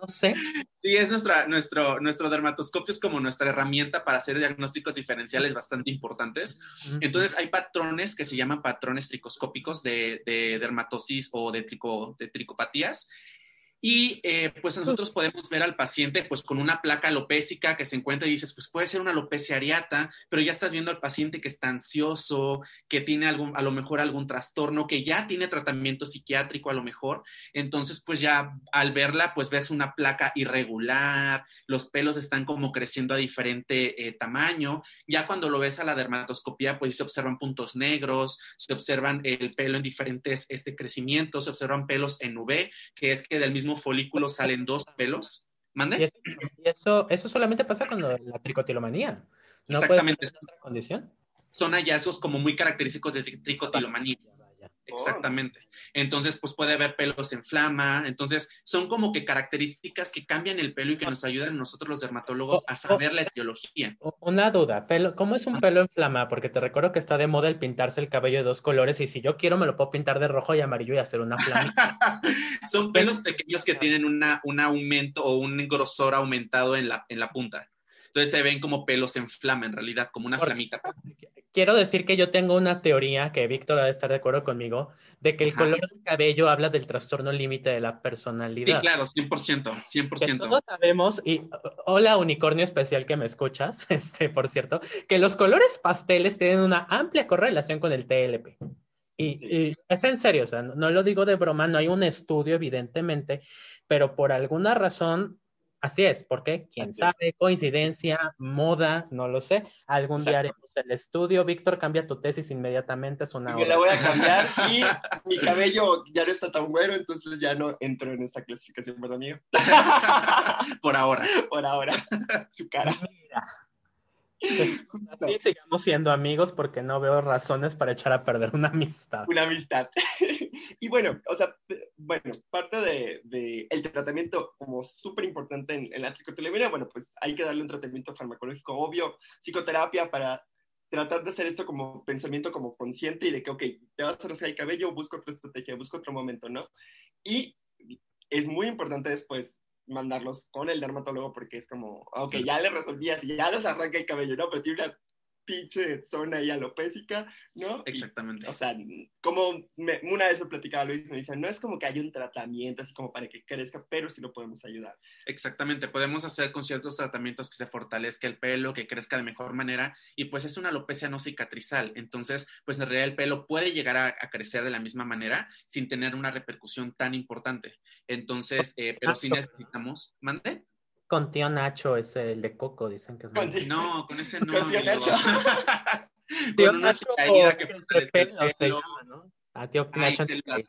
No sé. Sí, es nuestra, nuestro, nuestro dermatoscopio es como nuestra herramienta para hacer diagnósticos diferenciales bastante importantes. Entonces, hay patrones que se llaman patrones tricoscópicos de, de dermatosis o de, trico, de tricopatías y eh, pues nosotros podemos ver al paciente pues con una placa alopésica que se encuentra y dices, pues puede ser una alopecia areata, pero ya estás viendo al paciente que está ansioso, que tiene algún, a lo mejor algún trastorno, que ya tiene tratamiento psiquiátrico a lo mejor. Entonces pues ya al verla pues ves una placa irregular, los pelos están como creciendo a diferente eh, tamaño. Ya cuando lo ves a la dermatoscopía pues se observan puntos negros, se observan el pelo en diferentes este, crecimientos, se observan pelos en V, que es que del mismo folículo salen dos pelos. ¿Mande? Y eso, eso, solamente pasa con la tricotilomanía. ¿No Exactamente. otra condición? Son hallazgos como muy característicos de tricotilomanía. Exactamente. Entonces, pues puede haber pelos en flama. Entonces, son como que características que cambian el pelo y que nos ayudan a nosotros los dermatólogos a saber la etiología. Una duda, pelo, ¿cómo es un pelo en flama? Porque te recuerdo que está de moda el pintarse el cabello de dos colores y si yo quiero me lo puedo pintar de rojo y amarillo y hacer una flama. son pelos pequeños que tienen una, un aumento o un grosor aumentado en la, en la punta. Entonces se ven como pelos en flama, en realidad, como una flamita quiero decir que yo tengo una teoría, que Víctor ha de estar de acuerdo conmigo, de que el color del cabello habla del trastorno límite de la personalidad. Sí, claro, 100%, 100%. todos sabemos, y hola unicornio especial que me escuchas, este, por cierto, que los colores pasteles tienen una amplia correlación con el TLP. Y, es en serio, o sea, no lo digo de broma, no hay un estudio evidentemente, pero por alguna razón Así es, porque quién sabe, coincidencia, moda, no lo sé. Algún día haremos el estudio. Víctor, cambia tu tesis inmediatamente, es una Yo la voy a cambiar y mi cabello ya no está tan bueno, entonces ya no entro en esta clasificación, ¿verdad, amigo? Por ahora. Por ahora. Su cara. Mira. Así sigamos siendo amigos porque no veo razones para echar a perder una amistad. Una amistad. Y bueno, o sea, bueno, parte del de, el tratamiento como súper importante en, la tricotilomanía, bueno, pues hay que darle un tratamiento farmacológico obvio, psicoterapia para tratar de hacer esto como pensamiento como consciente y de que, ok, te vas a rasgar el cabello, busco otra estrategia, busco otro momento, ¿no? Y es muy importante después mandarlos con el dermatólogo porque es como, ok, ya le resolvías, ya les arranca el cabello, ¿no? Pero tiene una pinche zona ahí alopésica, ¿no? Exactamente. o sea, como una vez lo platicaba Luis, me dice, no es como que haya un tratamiento así como para que crezca, pero sí lo podemos ayudar. Exactamente, podemos hacer con ciertos tratamientos que se fortalezca el pelo, que crezca de mejor manera, y pues es una alopecia no cicatrizal, entonces, pues en realidad el pelo puede llegar a, crecer de la misma manera sin tener una repercusión tan importante. Entonces, eh, pero sí necesitamos, ¿mande? Con tío Nacho es el de Coco, dicen que es muy No, con ese no. Con tío Nacho. tío Nacho caída que se pelo, llama, ¿no? A tío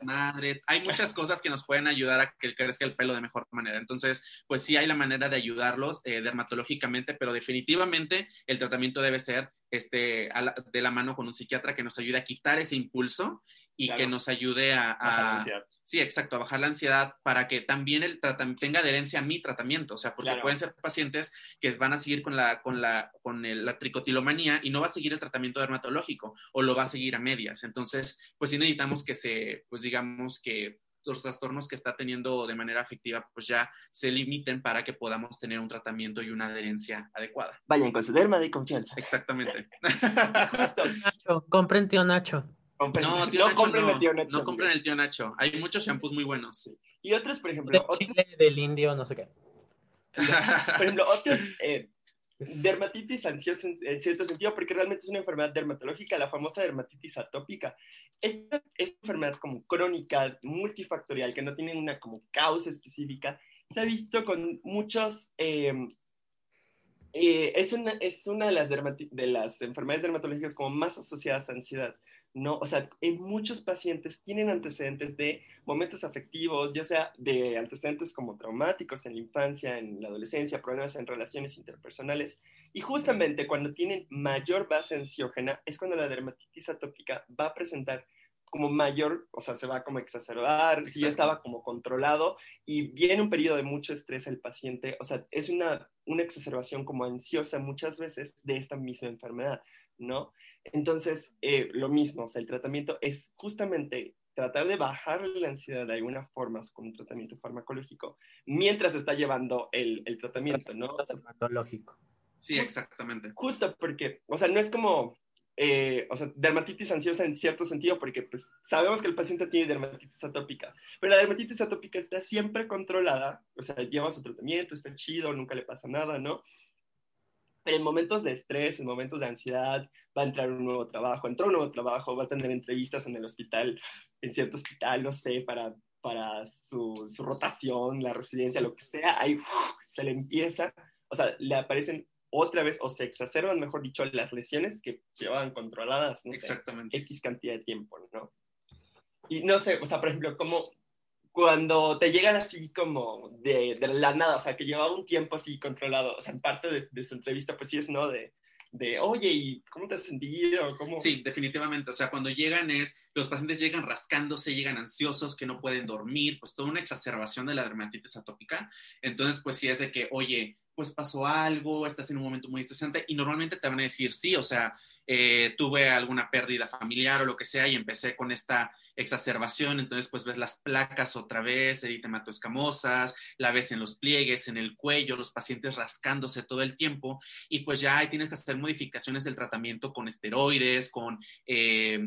madre, hay muchas cosas que nos pueden ayudar a que crezca el pelo de mejor manera. Entonces, pues sí hay la manera de ayudarlos eh, dermatológicamente, pero definitivamente el tratamiento debe ser este, de la mano con un psiquiatra que nos ayude a quitar ese impulso y que nos ayude a, sí, exacto, a bajar la ansiedad para que también el tenga adherencia a mi tratamiento, o sea, porque pueden ser pacientes que van a seguir con la con la con la tricotilomanía y no va a seguir el tratamiento dermatológico o lo va a seguir a medias. Entonces, pues sí necesitamos que se pues digamos que los trastornos que está teniendo de manera afectiva, pues ya se limiten para que podamos tener un tratamiento y una adherencia adecuada. Vayan con su derma de confianza. Exactamente. Nacho, compren tío Nacho. No, tío no compren el tío Nacho. No compren el tío Nacho. Hay muchos shampoos muy buenos. Y otros, por ejemplo. De Chile, del indio, no sé qué. Por ejemplo, otro, eh, dermatitis ansiosa en, cierto sentido, porque realmente es una enfermedad dermatológica, la famosa dermatitis atópica. Esta es una enfermedad como crónica, multifactorial, que no tiene una como causa específica. Se ha visto con muchos... Em, eh, es, una, es una de las, de las enfermedades dermatológicas como más asociadas a ansiedad. ¿No? O sea, en muchos pacientes tienen antecedentes de momentos afectivos, ya sea de antecedentes como traumáticos en la infancia, en la adolescencia, problemas en relaciones interpersonales. Y justamente cuando tienen mayor base ansiógena es cuando la dermatitis atópica va a presentar como mayor, o sea, se va como exacerbar, si ya estaba como controlado y viene un periodo de mucho estrés el paciente, o sea, es una, una exacerbación como ansiosa muchas veces de esta misma enfermedad, ¿no? Entonces, eh, lo mismo, o sea, el tratamiento es justamente tratar de bajar la ansiedad de alguna forma con un tratamiento farmacológico mientras está llevando el, el tratamiento, ¿no? Farmacológico. Sí, exactamente. Justo porque, o sea, no es como, eh, o sea, dermatitis ansiosa en cierto sentido, porque pues sabemos que el paciente tiene dermatitis atópica, pero la dermatitis atópica está siempre controlada, o sea, lleva su tratamiento, está chido, nunca le pasa nada, ¿no? Pero en momentos de estrés, en momentos de ansiedad, va a entrar un nuevo trabajo, entró un nuevo trabajo, va a tener entrevistas en el hospital, en cierto hospital, no sé, para, para su, su rotación, la residencia, lo que sea, ahí se le empieza, o sea, le aparecen otra vez, o se exacerban, mejor dicho, las lesiones que llevaban controladas, no Exactamente. X cantidad de tiempo, ¿no? Y no sé, o sea, por ejemplo, como cuando te llegan así como de, de, la nada, o sea, que llevaba un tiempo así controlado, o sea, en parte de, su entrevista, pues sí es, ¿no? De, de, oye, ¿y cómo te has sentido? ¿Cómo? Sí, definitivamente. O sea, cuando llegan es, los pacientes llegan rascándose, llegan ansiosos, que no pueden dormir, pues toda una exacerbación de la dermatitis atópica. Entonces, pues sí es de que, oye, pues pasó algo, estás en un momento muy estresante y normalmente te van a decir sí, o sea, eh, tuve alguna pérdida familiar o lo que sea y empecé con esta exacerbación, entonces pues ves las placas otra vez, eritemato escamosas, la ves en los pliegues, en el cuello, los pacientes rascándose todo el tiempo y pues ya ahí tienes que hacer modificaciones del tratamiento con esteroides, con eh,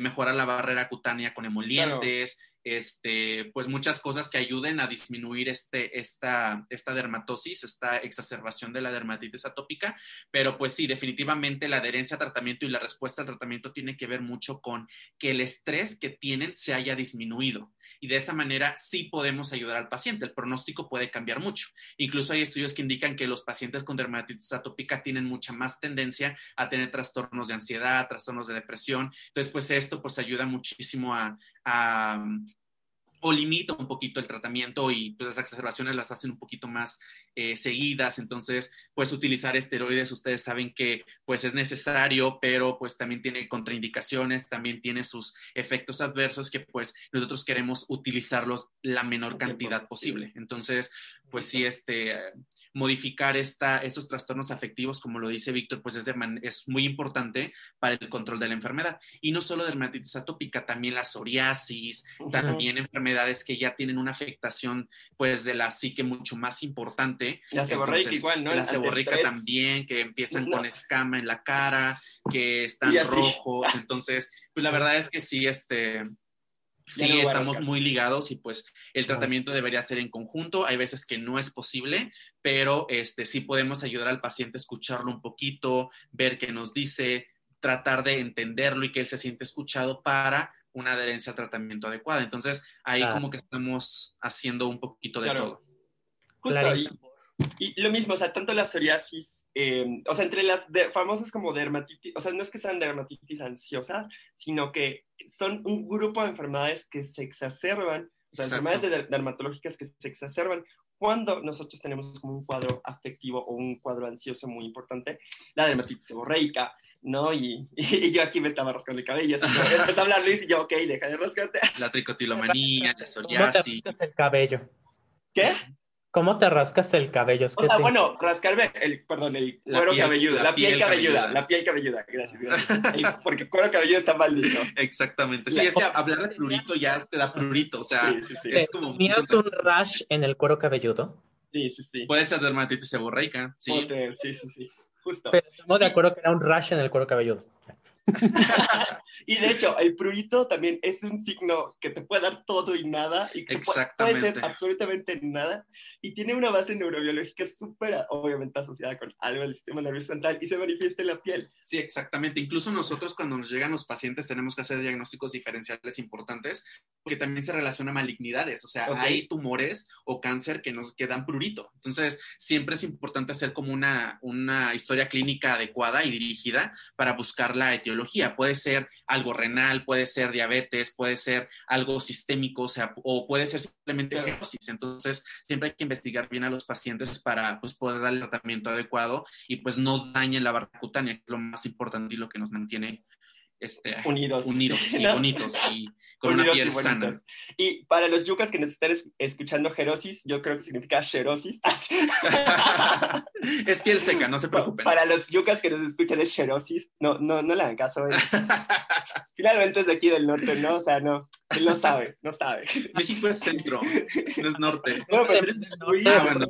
mejorar la barrera cutánea con emolientes, este, pues muchas cosas que ayuden a disminuir este, esta, esta dermatosis, esta exacerbación de la dermatitis atópica, pero pues sí, definitivamente la adherencia a tratamiento y la respuesta al tratamiento tiene que ver mucho con que el estrés que tienen se haya disminuido y de esa manera sí podemos ayudar al paciente. El pronóstico puede cambiar mucho. Incluso hay estudios que indican que los pacientes con dermatitis atópica tienen mucha más tendencia a tener trastornos de ansiedad, trastornos de depresión. Entonces, pues esto pues ayuda muchísimo a o limita un poquito el tratamiento y pues, las exacerbaciones las hacen un poquito más eh, seguidas, entonces pues utilizar esteroides, ustedes saben que pues es necesario, pero pues también tiene contraindicaciones, también tiene sus efectos adversos que pues nosotros queremos utilizarlos la menor cantidad posible. Entonces, pues sí, este, modificar esta, esos trastornos afectivos, como lo dice Víctor, pues es, es muy importante para el control de la enfermedad. Y no solo dermatitis atópica, también la psoriasis, también enfermedades enfermedades que ya tienen una afectación, pues, de la psique mucho más importante. La seborreica igual, ¿no? La seborreica también, que empiezan con escama en la cara, que están rojos. Entonces, pues la verdad es que sí, este, sí estamos muy ligados y pues el tratamiento debería ser en conjunto. Hay veces que no es posible, pero este, sí podemos ayudar al paciente a escucharlo un poquito, ver qué nos dice, tratar de entenderlo y que él se siente escuchado para una adherencia al tratamiento adecuada. Entonces, ahí como que estamos haciendo un poquito de todo. Justo ahí. Y lo mismo, o sea, tanto la psoriasis eh, o sea, entre las famosas como dermatitis, o sea, no es que sean dermatitis ansiosas, sino que son un grupo de enfermedades que se exacerban, o sea, enfermedades dermatológicas que se exacerban cuando nosotros tenemos como un cuadro afectivo o un cuadro ansioso muy importante, la dermatitis seborreica, ¿no? Y, yo aquí me estaba rascando el cabello, así que empecé a hablar Luis y yo, ok, deja de rascarte. La tricotilomanía, la psoriasis. el cabello? ¿Qué? ¿Cómo te rascas el cabello? o sea, bueno, rascarme el, perdón, el cuero cabelludo, la, piel, cabelluda, la piel cabelluda, gracias, gracias. porque cuero cabelludo está mal dicho. Exactamente, sí, es que hablar de prurito ya te da prurito, o sea, sí, sí, sí. es como... ¿Tenías un rash en el cuero cabelludo? Sí, sí, sí. Puede ser dermatitis seborreica, sí. sí, sí, sí, justo. Pero estamos de acuerdo que era un rash en el cuero cabelludo. y de hecho, el prurito también es un signo que te puede dar todo y nada, y que puede ser absolutamente nada, y tiene una base neurobiológica súper, obviamente, asociada con algo del sistema nervioso central y se manifiesta en la piel. Sí, exactamente. Incluso nosotros cuando nos llegan los pacientes tenemos que hacer diagnósticos diferenciales importantes, porque también se relaciona a malignidades, o sea, hay tumores o cáncer que nos quedan prurito. Entonces, siempre es importante hacer como una, una historia clínica adecuada y dirigida para buscar la etiología Puede ser algo renal, puede ser diabetes, puede ser algo sistémico, o sea, o puede ser simplemente. Entonces, siempre hay que investigar bien a los pacientes para pues, poder dar el tratamiento adecuado y pues no dañen la barra cutánea, que es lo más importante y lo que nos mantiene este, unidos, unidos y bonitos y con una piel sana. Y para los yucas que nos están escuchando jerosis, yo creo que significa xerosis. es piel seca, no se preocupen. Para los yucas que nos escuchan es xerosis, no, no, no le hagan caso. ¿eh? Finalmente es de aquí del norte, ¿no? O sea, no, él no sabe, no sabe. México es centro, no es norte. Bueno, pero eres ah, bueno,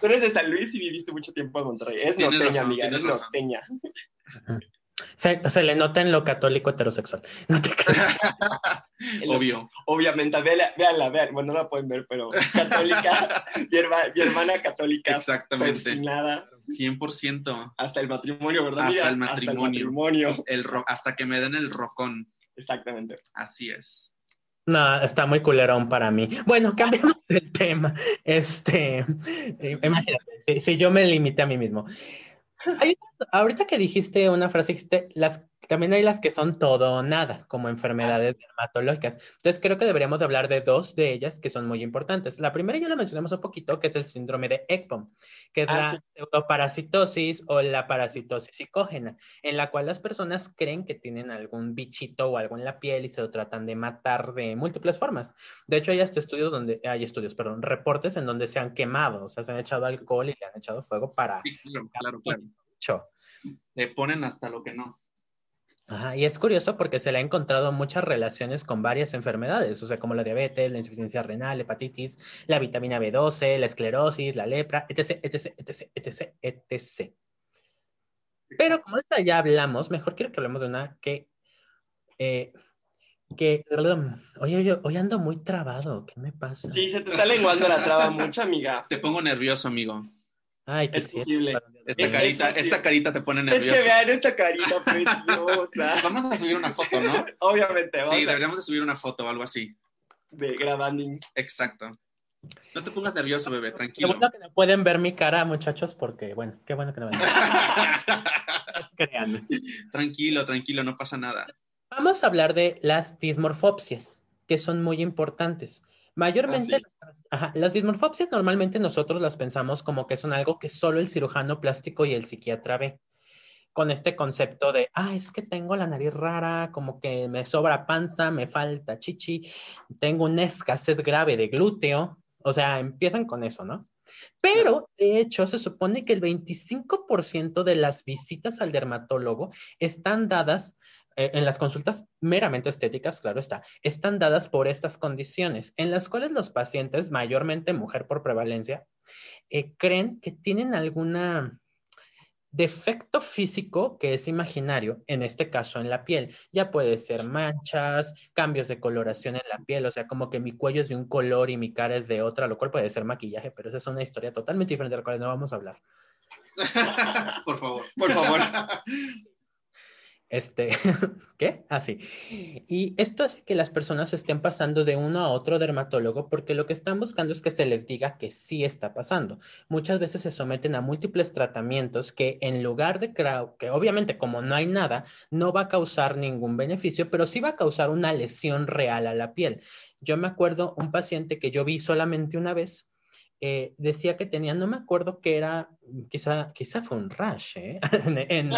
Tú eres de San Luis y viviste mucho tiempo en Monterrey. Es norteña, amiga, es norteña. Se, le nota en lo católico heterosexual. No te Obvio. Obviamente, véanla, vean, bueno, no la pueden ver, pero católica, mi, hermana católica. Exactamente. nada. 100%. Hasta el matrimonio, ¿verdad? Hasta el matrimonio. Hasta, el hasta que me den el rocón. Exactamente. Así es. No, está muy culerón para mí. Bueno, cambiamos el tema. Este, eh, imagínate, si yo me limité a mí mismo ahorita que dijiste una frase, dijiste, las también hay las que son todo o nada, como enfermedades dermatológicas. Entonces, creo que deberíamos hablar de dos de ellas que son muy importantes. La primera ya la mencionamos un poquito, que es el síndrome de ECPOM, que es ah, la pseudoparasitosis o la parasitosis psicógena, en la cual las personas creen que tienen algún bichito o algo en la piel y se lo tratan de matar de múltiples formas. De hecho, hay hasta estudios donde, hay estudios, perdón, reportes en donde se han quemado, o sea, se han echado alcohol y le han echado fuego para... Sí, claro, claro. Le ponen hasta lo que no. Ajá, y es curioso porque se le ha encontrado muchas relaciones con varias enfermedades, o sea, como la diabetes, la insuficiencia renal, hepatitis, la vitamina B12, la esclerosis, la lepra, etc., etc., etc., etc., etc. Pero como esta ya hablamos, mejor quiero que hablemos de una que... Eh, que oye, hoy ando muy trabado, ¿qué me pasa? Sí, se te está lenguando la traba mucho, amiga. Te pongo nervioso, amigo. Ay, qué es posible. Esta carita, esta carita te pone nerviosa. Es que vean esta carita preciosa. Vamos a subir una foto, ¿no? Obviamente. Vamos sí, deberíamos de subir una foto o algo así. De grabando. Exacto. No te pongas nervioso, bebé, tranquilo. Qué bueno que no pueden ver mi cara, muchachos, porque, bueno, qué bueno que no ven. tranquilo, tranquilo, no pasa nada. Vamos a hablar de las dismorfopsias, que son muy importantes. Mayormente, ah, las dismorfopsias normalmente nosotros las pensamos como que son algo que solo el cirujano plástico y el psiquiatra ve. Con este concepto de, ah, es que tengo la nariz rara, como que me sobra panza, me falta chichi, tengo una escasez grave de glúteo. O sea, empiezan con eso, ¿no? Pero, de hecho, se supone que el 25% de las visitas al dermatólogo están dadas en las consultas meramente estéticas, claro está, están dadas por estas condiciones, en las cuales los pacientes, mayormente mujer por prevalencia, eh, creen que tienen alguna defecto físico que es imaginario, en este caso en la piel. Ya puede ser manchas, cambios de coloración en la piel, o sea, como que mi cuello es de un color y mi cara es de otra, lo cual puede ser maquillaje, pero esa es una historia totalmente diferente de la cual no vamos a hablar. por favor, por favor. Este, ¿qué? Así. Ah, y esto hace que las personas estén pasando de uno a otro dermatólogo porque lo que están buscando es que se les diga que sí está pasando. Muchas veces se someten a múltiples tratamientos que en lugar de que obviamente como no hay nada, no va a causar ningún beneficio, pero sí va a causar una lesión real a la piel. Yo me acuerdo un paciente que yo vi solamente una vez, eh, decía que tenía, no me acuerdo que era, quizá, quizá fue un rash, ¿eh? en, en,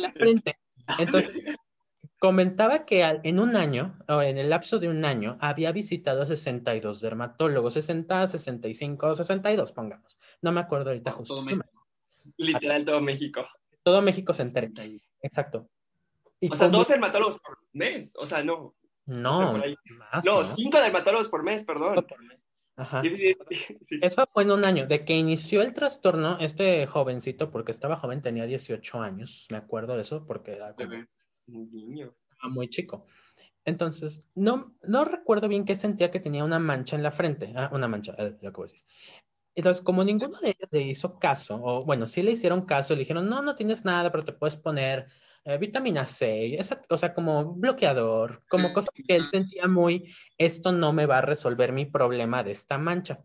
la frente. Entonces, comentaba que en un año, o en el lapso de un año, había visitado 62 dermatólogos, 60, 65, 62, pongamos. No me acuerdo ahorita justo. Todo Literal, todo México. Todo México se entera. Exacto. o sea, dos dermatólogos por mes. O sea, no. No, no, cinco dermatólogos por mes, perdón. Por mes. Eso fue en un año. De que inició el trastorno, este jovencito, porque estaba joven, tenía 18 años, me acuerdo de eso, porque era un niño. muy chico. Entonces, no, no recuerdo bien qué sentía que tenía una mancha en la frente. Ah, una mancha, eh, lo que voy a decir. Entonces, como ninguno de ellos le hizo caso, o bueno, sí le hicieron caso, le dijeron, no, no tienes nada, pero te puedes poner eh, vitamina C, esa cosa como bloqueador, como cosa que él sentía muy, esto no me va a resolver mi problema de esta mancha.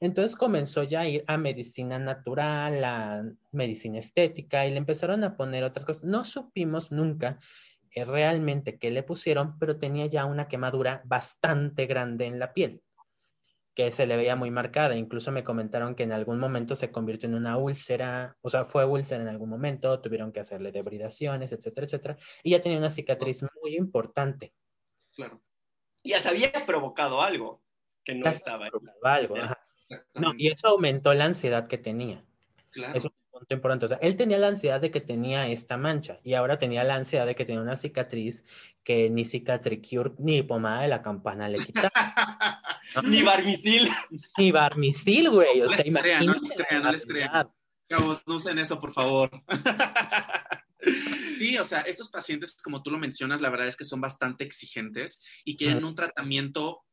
Entonces comenzó ya a ir a medicina natural, a medicina estética y le empezaron a poner otras cosas. No supimos nunca eh, realmente qué le pusieron, pero tenía ya una quemadura bastante grande en la piel que se le veía muy marcada. Incluso me comentaron que en algún momento se convirtió en una úlcera, o sea, fue úlcera en algún momento, tuvieron que hacerle debridaciones, etcétera, etcétera. Y ya tenía una cicatriz muy importante. Claro. Ya se había provocado algo que no estaba. Provocado algo, No, y eso aumentó la ansiedad que tenía. Claro importante. O sea, él tenía la ansiedad de que tenía esta mancha y ahora tenía la ansiedad de que tenía una cicatriz que ni cicatricure ni pomada de la campana le quitaba. ni barmisil. Ni barmisil, güey. O sea, imagínate. No les crean, no les crean. Chavos, no usen eso, por favor. Sí, o sea, estos pacientes, como tú lo mencionas, la verdad es que son bastante exigentes y quieren un tratamiento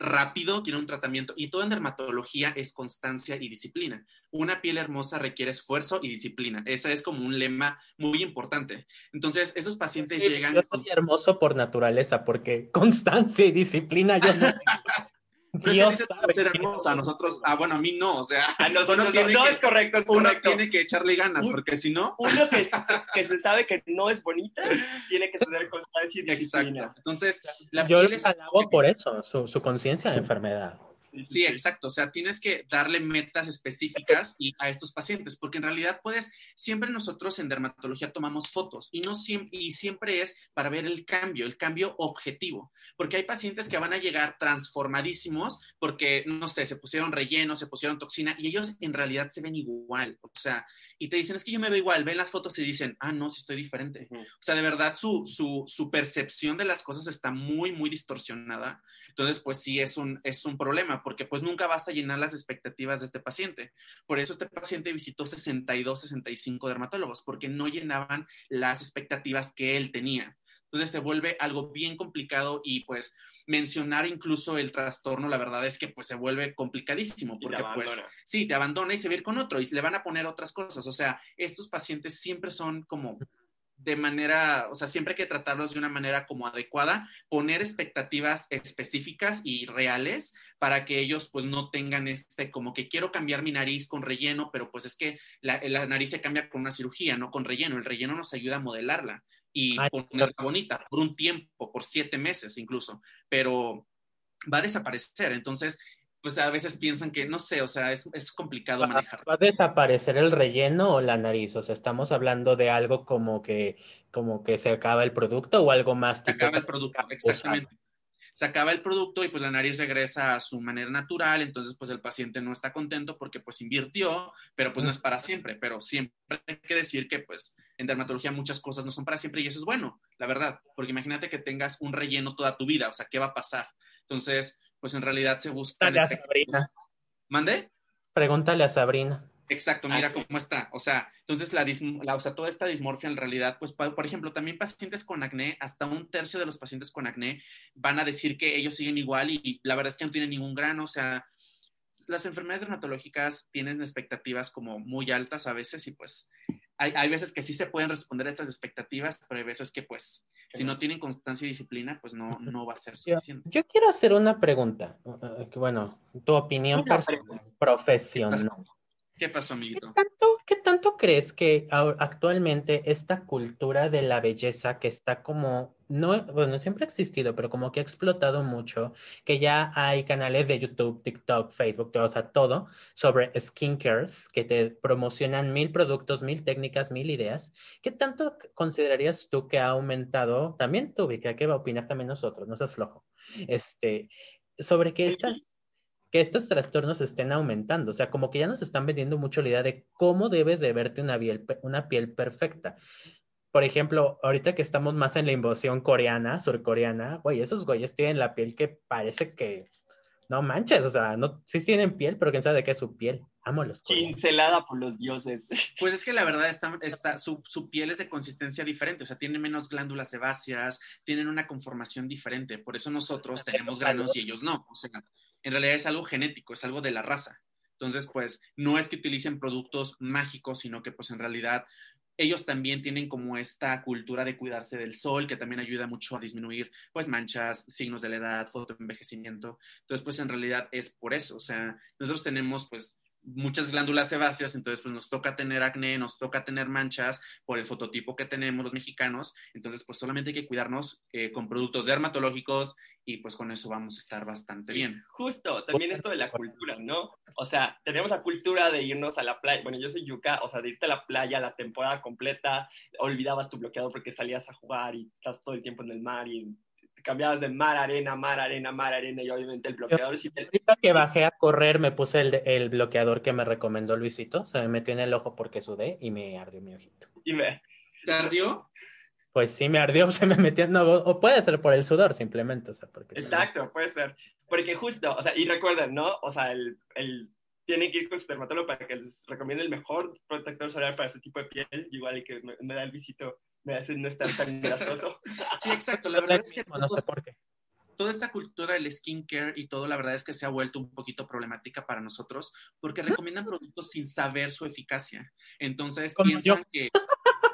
rápido, tiene un tratamiento y todo en dermatología es constancia y disciplina. Una piel hermosa requiere esfuerzo y disciplina. Ese es como un lema muy importante. Entonces, esos pacientes llegan... Yo soy hermoso por naturaleza, porque constancia y disciplina yo no Dios ser hermosa, a nosotros, ah, bueno, a mí no, o sea, a nosotros no, tiene no, es correcto, es uno correcto. tiene que echarle ganas, porque si no... Uno que, que, se sabe que no es bonita, tiene que tener constancia y disciplina. Exacto. Entonces, la yo le alabo por eso, su, su conciencia de enfermedad. Sí, exacto. O sea, tienes que darle metas específicas y a estos pacientes, porque en realidad puedes, siempre nosotros en dermatología tomamos fotos y no siempre, y siempre es para ver el cambio, el cambio objetivo, porque hay pacientes que van a llegar transformadísimos porque, no sé, se pusieron relleno, se pusieron toxina y ellos en realidad se ven igual. O sea, y te dicen, es que yo me veo igual, ven las fotos y dicen, ah, no, sí estoy diferente. O sea, de verdad su, su, su percepción de las cosas está muy, muy distorsionada. Entonces, pues sí, es un, es un problema porque pues nunca vas a llenar las expectativas de este paciente. Por eso este paciente visitó 62, 65 dermatólogos, porque no llenaban las expectativas que él tenía. Entonces se vuelve algo bien complicado y pues mencionar incluso el trastorno, la verdad es que pues se vuelve complicadísimo porque pues sí, te abandona y se ve con otro y le van a poner otras cosas. O sea, estos pacientes siempre son como de manera, o sea, siempre hay que tratarlos de una manera como adecuada, poner expectativas específicas y reales para que ellos pues no tengan este como que quiero cambiar mi nariz con relleno, pero pues es que la, nariz se cambia con una cirugía, no con relleno. El relleno nos ayuda a modelarla y ponerla bonita por un tiempo, por siete meses incluso, pero va a desaparecer. Entonces, pues a veces piensan que, no sé, o sea, es, es complicado manejar. ¿Va a desaparecer el relleno o la nariz? O sea, estamos hablando de algo como que, como que se acaba el producto o algo más. Se acaba el producto, exactamente. Se acaba el producto y pues la nariz regresa a su manera natural, entonces pues el paciente no está contento porque pues invirtió, pero pues no es para siempre, pero siempre hay que decir que pues en dermatología muchas cosas no son para siempre y eso es bueno, la verdad, porque imagínate que tengas un relleno toda tu vida, o sea, ¿qué va a pasar? Entonces, pues en realidad se busca... Pregúntale a Sabrina. ¿Mande? Pregúntale a Sabrina. Exacto, mira cómo está. O sea, entonces la, la, o sea, toda esta dismorfia en realidad, pues por ejemplo, también pacientes con acné, hasta un tercio de los pacientes con acné van a decir que ellos siguen igual y, la verdad es que no tienen ningún grano. O sea, las enfermedades dermatológicas tienen expectativas como muy altas a veces y pues hay, hay veces que sí se pueden responder a estas expectativas, pero hay veces que pues si no tienen constancia y disciplina, pues no, no va a ser suficiente. Yo, quiero hacer una pregunta, uh, bueno, tu opinión profesional. ¿Qué pasó, amiguito? ¿Qué tanto, ¿Qué tanto, crees que actualmente esta cultura de la belleza que está como, no, bueno, siempre ha existido, pero como que ha explotado mucho, que ya hay canales de YouTube, TikTok, Facebook, todo, o sea, todo sobre skincares que te promocionan mil productos, mil técnicas, mil ideas. ¿Qué tanto considerarías tú que ha aumentado, también tú, Vika, ¿qué va a opinar también nosotros? No seas flojo. Este, sobre que estas que estos trastornos estén aumentando. O sea, como que ya nos están vendiendo mucho la idea de cómo debes de verte una piel, una piel perfecta. Por ejemplo, ahorita que estamos más en la invasión coreana, surcoreana, güey, esos güeyes tienen la piel que parece que no manches, o sea, no, sí tienen piel, pero quién sabe de qué es su piel. Amo los Cincelada por los dioses. Pues es que la verdad está, está su, su, piel es de consistencia diferente, o sea, tiene menos glándulas sebáceas, tienen una conformación diferente, por eso nosotros tenemos granos y ellos no, o sea, en realidad es algo genético, es algo de la raza. Entonces, pues no es que utilicen productos mágicos, sino que pues en realidad ellos también tienen como esta cultura de cuidarse del sol, que también ayuda mucho a disminuir pues manchas, signos de la edad, fotoenvejecimiento. Entonces, pues en realidad es por eso, o sea, nosotros tenemos pues muchas glándulas sebáceas, entonces pues nos toca tener acné, nos toca tener manchas por el fototipo que tenemos los mexicanos, entonces pues solamente hay que cuidarnos eh, con productos dermatológicos y pues con eso vamos a estar bastante bien. Justo, también esto de la cultura, ¿no? O sea, tenemos la cultura de irnos a la playa, bueno, yo soy yuca, o sea, de irte a la playa la temporada completa, olvidabas tu bloqueador porque salías a jugar y estás todo el tiempo en el mar y cambiabas de mar, arena, mar, arena, mar, arena y obviamente el bloqueador. Si Ahorita que bajé a correr me puse el, el, bloqueador que me recomendó Luisito, se me metió en el ojo porque sudé y me ardió mi ojito. ¿Y me... ¿Te ardió? Pues sí, me ardió, se me metió, no, o puede ser por el sudor simplemente, o sea, porque... Exacto, puede ser, porque justo, o sea, y recuerden, ¿no? O sea, el, el tienen que ir con su dermatólogo para que les recomiende el mejor protector solar para ese tipo de piel, igual que me, me da el visito me hace no estar tan grasoso. Sí, exacto. La verdad es que no sé por qué. toda esta cultura del skincare y todo, la verdad es que se ha vuelto un poquito problemática para nosotros porque recomiendan productos sin saber su eficacia. Entonces piensan que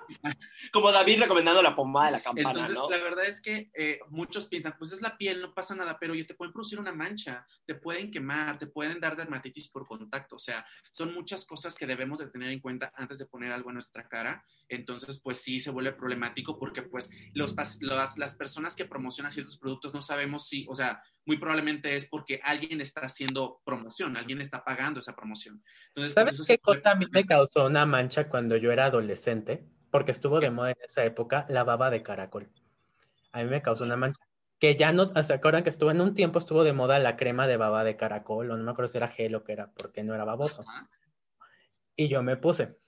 Como David recomendando la pomada de la campana. Entonces, la verdad es que eh, muchos piensan, pues es la piel, no pasa nada, pero yo te pueden producir una mancha, te pueden quemar, te pueden dar dermatitis por contacto. O sea, son muchas cosas que debemos de tener en cuenta antes de poner algo en nuestra cara. Entonces, pues sí se vuelve problemático porque pues los, las, las personas que promocionan ciertos productos no sabemos si, o sea, muy probablemente es porque alguien está haciendo promoción, alguien está pagando esa promoción. Entonces, pues, ¿Sabes qué cosa a mí me causó una mancha cuando yo era adolescente? Porque estuvo de moda en esa época la baba de caracol. A mí me causó una mancha. Que ya no, ¿se acuerdan que estuvo en un tiempo estuvo de moda la crema de baba de caracol? O no me acuerdo si era gel o qué era, porque no era baboso. Y yo me puse.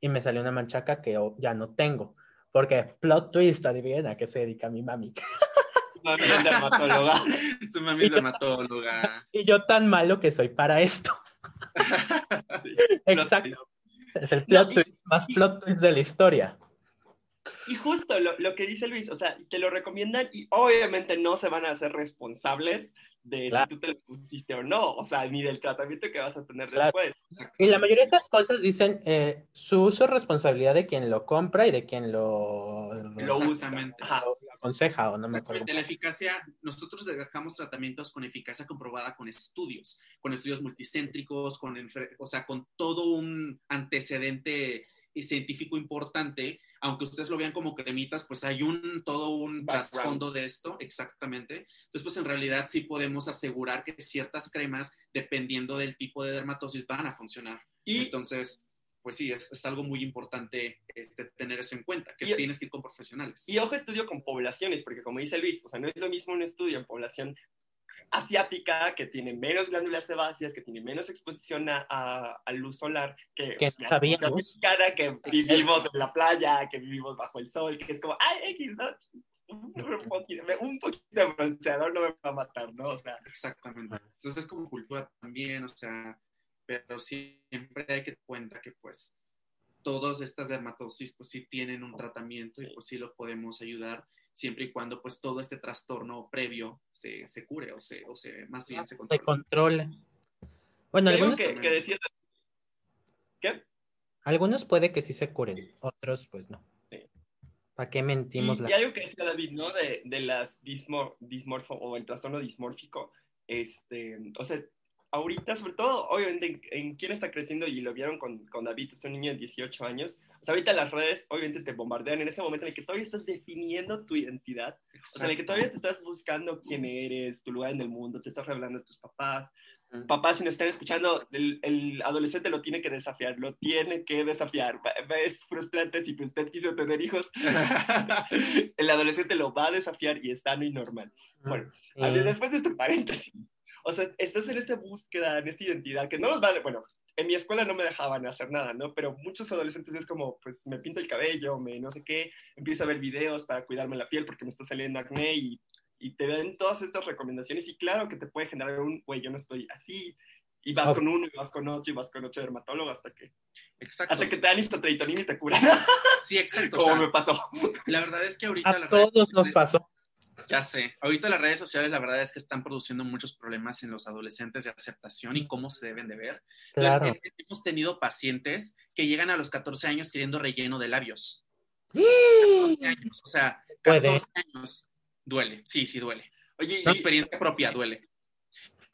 Y me salió una manchaca que ya no tengo. Porque plot twist, adivina a qué se dedica mi mami. Su mami es dermatóloga. Su mami es dermatóloga. Y yo tan malo que soy para esto. Exacto. Es el plot twist más plot twist de la historia. Y justo lo, lo, que dice Luis, o sea, te lo recomiendan y obviamente no se van a hacer responsables de si tú te lo pusiste o no, o sea, ni del tratamiento que vas a tener después. Y la mayoría de esas cosas dicen eh, su uso es responsabilidad de quien lo compra y de quien lo, lo usa. Lo aconseja o no me acuerdo. De la eficacia, nosotros dejamos tratamientos con eficacia comprobada con estudios, con estudios multicéntricos, con, o sea, con todo un antecedente científico importante aunque ustedes lo vean como cremitas, pues hay un todo un trasfondo de esto, exactamente. Entonces, pues en realidad sí podemos asegurar que ciertas cremas, dependiendo del tipo de dermatosis, van a funcionar. Y entonces, pues sí, es, algo muy importante este, tener eso en cuenta, que tienes que ir con profesionales. Y ojo, estudio con poblaciones, porque como dice Luis, o sea, no es lo mismo un estudio en población asiática, que tiene menos glándulas sebáceas, que tiene menos exposición a, a, luz solar, que, que la sabíamos. mexicana, que vivimos en la playa, que vivimos bajo el sol, que es como, ay, X, ¿no? Un poquito, un poquito de bronceador no me va a matar, ¿no? O sea, Exactamente. Entonces es como cultura también, o sea, pero siempre hay que tener cuenta que pues todas estas dermatosis pues sí tienen un tratamiento y pues sí lo podemos ayudar siempre y cuando pues todo este trastorno previo se, se cure o se, o se más bien se controle. Se controle. Bueno, algunos, que, que decía... ¿Qué? algunos puede que sí se curen, otros pues no. Sí. ¿Para qué mentimos? Y, la- y algo que decía David, ¿no? De, de las dismor, dismorfo o el trastorno dismórfico, este, o sea, ahorita, sobre todo, obviamente, en, en quién está creciendo, y lo vieron con, con David, es un niño de 18 años, o sea, ahorita las redes, obviamente, te bombardean en ese momento en el que todavía estás definiendo tu identidad, o sea, en el que todavía te estás buscando quién eres, tu lugar en el mundo, te estás revelando de tus papás. Papás, si nos están escuchando, el, el adolescente lo tiene que desafiar, lo tiene que desafiar. Es frustrante si usted quiso tener hijos. el adolescente lo va a desafiar y es sano y normal. Bueno, Sí. a ver, después de este paréntesis, o sea, estás en esta búsqueda, en esta identidad, que no nos vale, bueno, en mi escuela no me dejaban hacer nada, ¿no? Pero muchos adolescentes es como, pues me pinto el cabello, me no sé qué, empiezo a ver videos para cuidarme la piel porque me está saliendo acné y, y te dan todas estas recomendaciones y claro que te puede generar un, güey, yo no estoy así, y vas con uno, y vas con otro, y vas con otro dermatólogo hasta que, Exacto. hasta que te dan histotritonina y te curan, Sí, exacto. o como sea, me pasó. la verdad es que ahorita A redes todos nos pasó. Ya sé. Ahorita las redes sociales, la verdad es que están produciendo muchos problemas en los adolescentes de aceptación y cómo se deben de ver. Claro. eh, hemos tenido pacientes que llegan a los 14 años queriendo relleno de labios. 14 años, o sea, Puede. 14 años duele. Sí, sí duele. Oye, y- experiencia propia duele.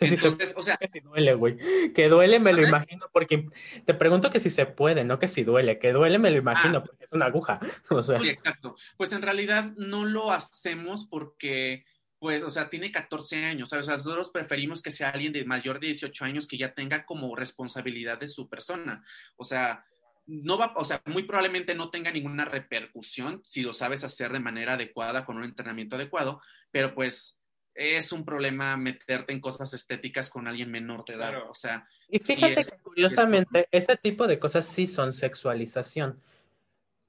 Entonces, o sea, que si duele, güey. Que duele me lo imagino porque te pregunto que si se puede, no que si duele. Que duele me lo imagino Ah. porque es una aguja. O sea, sí, exacto. Pues en realidad no lo hacemos porque, pues, o sea, tiene 14 años, ¿sabes? O sea, nosotros preferimos que sea alguien de mayor de 18 años que ya tenga como responsabilidad de su persona. O sea, no va, o sea, muy probablemente no tenga ninguna repercusión si lo sabes hacer de manera adecuada, con un entrenamiento adecuado, pero pues es un problema meterte en cosas estéticas con alguien menor de edad. Claro. O sea, y fíjate es- que curiosamente ese tipo de cosas sí son sexualización.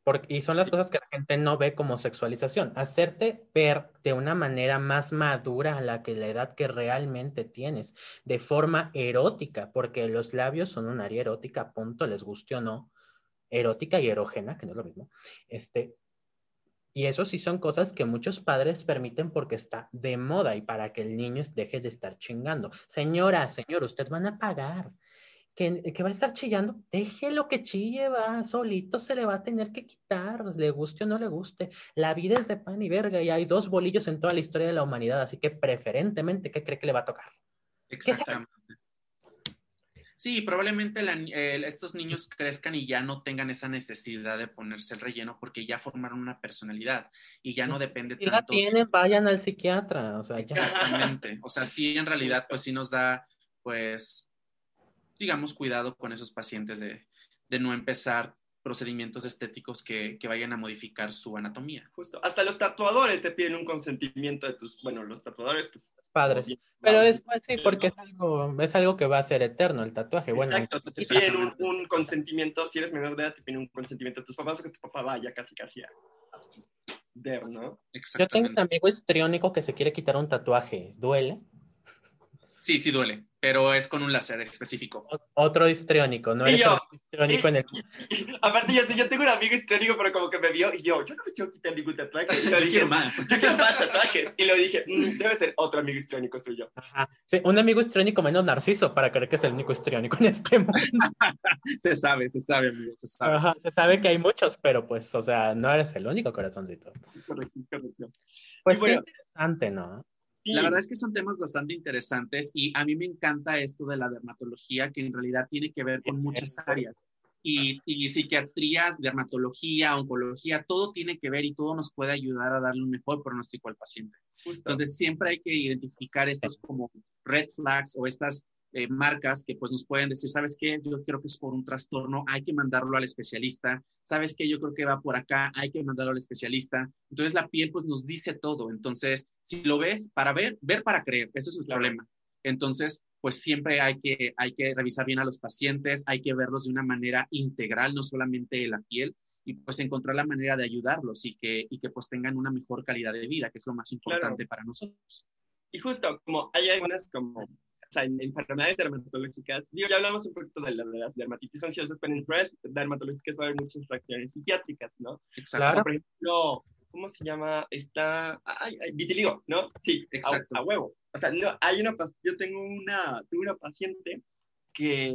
Porque, y son las cosas que la gente no ve como sexualización. Hacerte ver de una manera más madura a la que la edad que realmente tienes, de forma erótica, porque los labios son un área erótica, punto, les guste o no, erótica y erógena, que no es lo mismo. Este, y eso sí son cosas que muchos padres permiten porque está de moda y para que el niño deje de estar chingando. Señora, señor, usted van a pagar. Que, va a estar chillando, déjelo que chille, va, solito se le va a tener que quitar, le guste o no le guste. La vida es de pan y verga y hay dos bolillos en toda la historia de la humanidad, así que preferentemente, ¿qué cree que le va a tocar? Exactamente. Sí, probablemente la eh, estos niños crezcan y ya no tengan esa necesidad de ponerse el relleno porque ya formaron una personalidad y ya no depende Si la tanto. tienen, vayan al psiquiatra, o sea, ya. Exactamente. O sea, sí, en realidad, pues sí nos da, pues, digamos, cuidado con esos pacientes de, de no empezar procedimientos estéticos que, que vayan a modificar su anatomía. Justo, hasta los tatuadores te piden un consentimiento de tus, bueno, los tatuadores, pues... Padres. bien, Pero es pues, sí, porque es algo, es algo que va a ser eterno el tatuaje. Bueno, Exacto, hasta te piden un, un consentimiento, si eres menor de edad, te piden un consentimiento de tus papás o que tu papá vaya casi casi a ver, ¿no? yo tengo un amigo histriónico que se quiere quitar un tatuaje. ¿Duele? Sí, sí duele, pero es con un láser específico. Otro histriónico, no Y eres yo- histriónico en el... Aparte, yo sé, yo tengo un amigo histriónico, pero como que me vio y yo, yo no me quiero quitar ningún tatuaje. Y yo Yo dije, quiero más. Yo quiero más tatuajes. Y lo dije, "Mm, debe ser otro amigo histriónico suyo. Ajá. Sí, un amigo histriónico menos narciso para creer que es el único histriónico en este mundo. Se sabe, se sabe, amigo, se sabe. Ajá, Se sabe que hay muchos, pero pues, o sea, no eres el único corazoncito. Correcto, correcto. Pues bueno- qué interesante, ¿no? Sí, La verdad es que son temas bastante interesantes y a mí me encanta esto de la dermatología, que en realidad tiene que ver con muchas áreas. Y, y psiquiatría, dermatología, oncología, todo tiene que ver y todo nos puede ayudar a darle un mejor pronóstico al paciente. justo. Entonces, siempre hay que identificar estos como red flags o estas eh, marcas que pues nos pueden decir, ¿sabes qué? Yo creo que es por un trastorno, hay que mandarlo al especialista. ¿Sabes qué? Yo creo que va por acá, hay que mandarlo al especialista. Entonces la piel pues nos dice todo. Entonces, si lo ves para ver, ver para creer, ese es el problema. Entonces, pues siempre hay que, hay que revisar bien a los pacientes, hay que verlos de una manera integral, no solamente la piel, y pues encontrar la manera de ayudarlos y que, y que pues tengan una mejor calidad de vida, que es lo más importante para nosotros. Y justo como hay algunas como sea, en enfermedades dermatológicas, digo, ya hablamos un poquito de, las dermatitis ansiosas, pero en enfermedades dermatológicas va a haber muchas reacciones psiquiátricas, ¿no? Exacto. por ejemplo, ¿cómo se llama? Está, ay, ay, vitiligo, ¿no? Sí, exacto. A, huevo. O sea, no, hay una, yo tengo una, tengo una paciente que,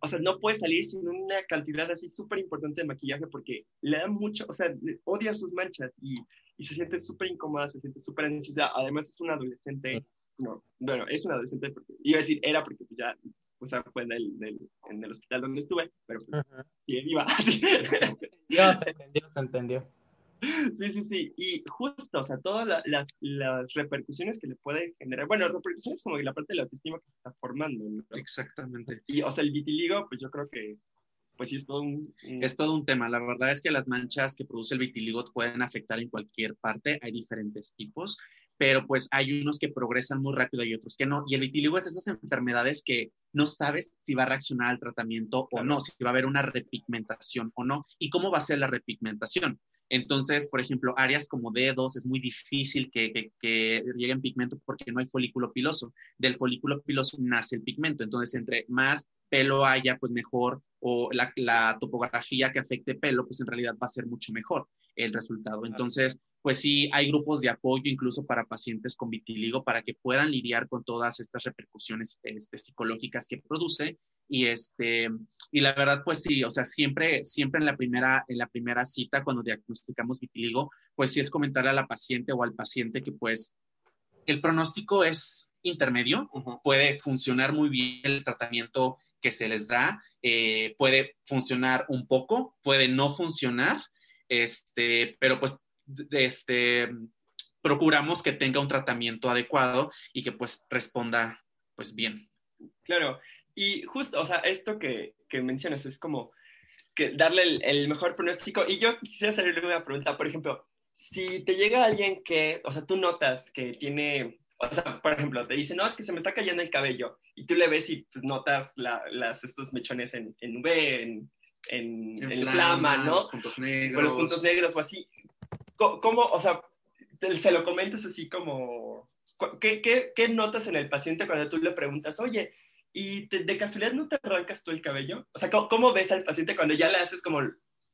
o sea, no puede salir sin una cantidad así súper importante de maquillaje porque le da mucho, o sea, odia sus manchas y, y se siente súper incómoda, se siente súper ansiosa. Además es una adolescente no, bueno, es un adolescente, porque, iba a decir era porque ya, o sea, fue en el, en el hospital donde estuve, pero pues, sí, iba. Dios, se entendió, se entendió. Sí, sí, sí, y justo, o sea, todas las, las repercusiones que le puede generar, bueno, repercusiones como que la parte de la autoestima que se está formando, ¿no? Exactamente. Y, o sea, el vitiligo, pues yo creo que, pues sí, es todo un, un... Es todo un tema. La verdad es que las manchas que produce el vitiligo pueden afectar en cualquier parte. Hay diferentes tipos pero pues hay unos que progresan muy rápido y otros que no. Y el vitiligo es esas enfermedades que no sabes si va a reaccionar al tratamiento o no, si va a haber una repigmentación o no, y cómo va a ser la repigmentación. Entonces, por ejemplo, áreas como dedos es muy difícil que, que, lleguen pigmento porque no hay folículo piloso. Del folículo piloso nace el pigmento. Entonces, entre más pelo haya, pues mejor, o la, la topografía que afecte pelo, pues en realidad va a ser mucho mejor el resultado. Entonces, pues sí, hay grupos de apoyo incluso para pacientes con vitiligo para que puedan lidiar con todas estas repercusiones este, psicológicas que produce. Y, este, y la verdad, pues sí, o sea, siempre, siempre en la, primera, en la primera cita, cuando diagnosticamos vitiligo, pues sí es comentarle a la paciente o al paciente que pues el pronóstico es intermedio, puede funcionar muy bien el tratamiento que se les da, eh, puede funcionar un poco, puede no funcionar, este, pero pues este, procuramos que tenga un tratamiento adecuado y que pues responda pues bien. Claro, y justo, o sea, esto que, que mencionas es como que darle el, mejor pronóstico. Y yo quisiera hacerle una pregunta, por ejemplo, si te llega alguien que, o sea, tú notas que tiene, o sea, por ejemplo, te dice, no, es que se me está cayendo el cabello, y tú le ves y pues notas las, estos mechones en, en V, en, en, en, flama, ¿no? Los puntos negros. O los puntos negros o así. ¿Cómo, o sea, se lo comentas así como, ¿qué, qué, qué notas en el paciente cuando tú le preguntas, oye, ¿y de casualidad no te arrancas tú el cabello? O sea, ¿cómo, ves al paciente cuando ya le haces como,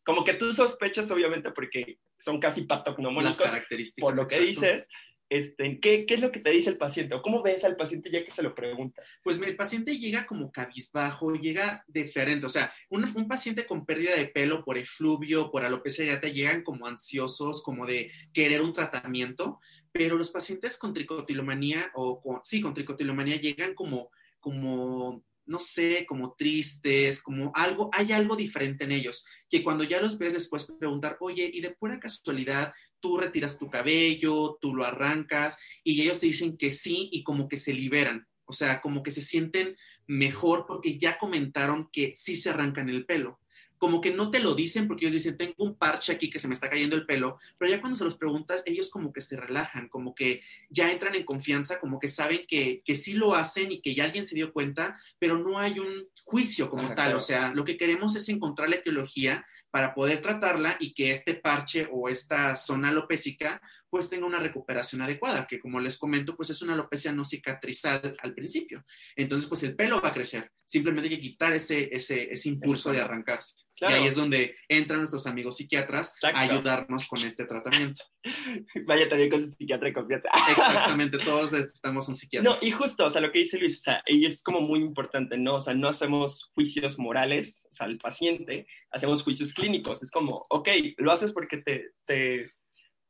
como que tú sospechas, obviamente, porque son casi patognomónicos, por lo que dices, este, ¿qué, ¿qué, es lo que te dice el paciente? ¿O cómo ves al paciente ya que se lo preguntas? Pues el paciente llega como cabizbajo, llega diferente. O sea, un, un paciente con pérdida de pelo por efluvio, por alopecia te llegan como ansiosos, como de querer un tratamiento, pero los pacientes con tricotilomanía o con, sí, con tricotilomanía llegan como, como no sé, como tristes, como algo, hay algo diferente en ellos, que cuando ya los ves les puedes preguntar, oye, y de pura casualidad, tú retiras tu cabello, tú lo arrancas, y ellos te dicen que sí y como que se liberan, o sea, como que se sienten mejor porque ya comentaron que sí se arrancan el pelo como que no te lo dicen porque ellos dicen, tengo un parche aquí que se me está cayendo el pelo, pero ya cuando se los preguntas, ellos como que se relajan, como que ya entran en confianza, como que saben que, que sí lo hacen y que ya alguien se dio cuenta, pero no hay un juicio como tal. O sea, lo que queremos es encontrar la etiología para poder tratarla y que este parche o esta zona alopésica pues tenga una recuperación adecuada, que como les comento, pues es una alopecia no cicatrizal al principio. Entonces, pues el pelo va a crecer. Simplemente hay que quitar ese, ese, ese impulso de arrancarse. Y ahí es donde entran nuestros amigos psiquiatras a ayudarnos con este tratamiento. Vaya también con su psiquiatra de confianza. Exactamente, todos estamos un psiquiatra. No, y justo, o sea, lo que dice Luis, o sea, y es como muy importante, ¿no? O sea, no hacemos juicios morales, o sea, al paciente, hacemos juicios clínicos. Es como, ok, lo haces porque te, te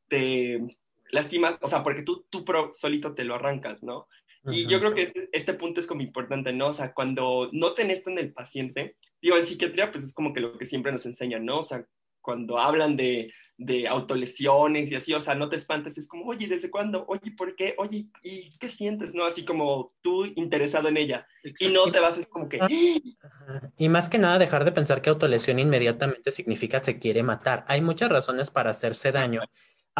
te lastimas, o sea, porque tú, tú pro, solito te lo arrancas, ¿no? Y yo creo que este, este, punto es como importante, ¿no? O sea, cuando noten esto en el paciente, digo, en psiquiatría, pues es como que lo que siempre nos enseñan, ¿no? O sea, cuando hablan de, de autolesiones y así, o sea, no te espantes, es como, oye, ¿desde cuándo? Oye, ¿por qué? Oye, ¿y qué sientes? ¿No? Así como tú interesado en ella. Y no te vas, es como que... Y más que nada dejar de pensar que autolesión inmediatamente significa se quiere matar. Hay muchas razones para hacerse daño.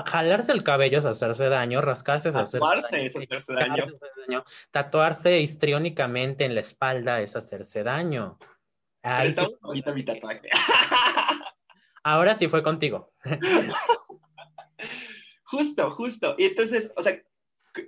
Jalarse el cabello es hacerse daño, rascarse es hacerse daño, es hacerse daño. daño, tatuarse histriónicamente en la espalda es hacerse daño. Ahí sí. ahorita mi tatuaje. Ahora sí fue contigo. justo, justo. Y entonces, o sea,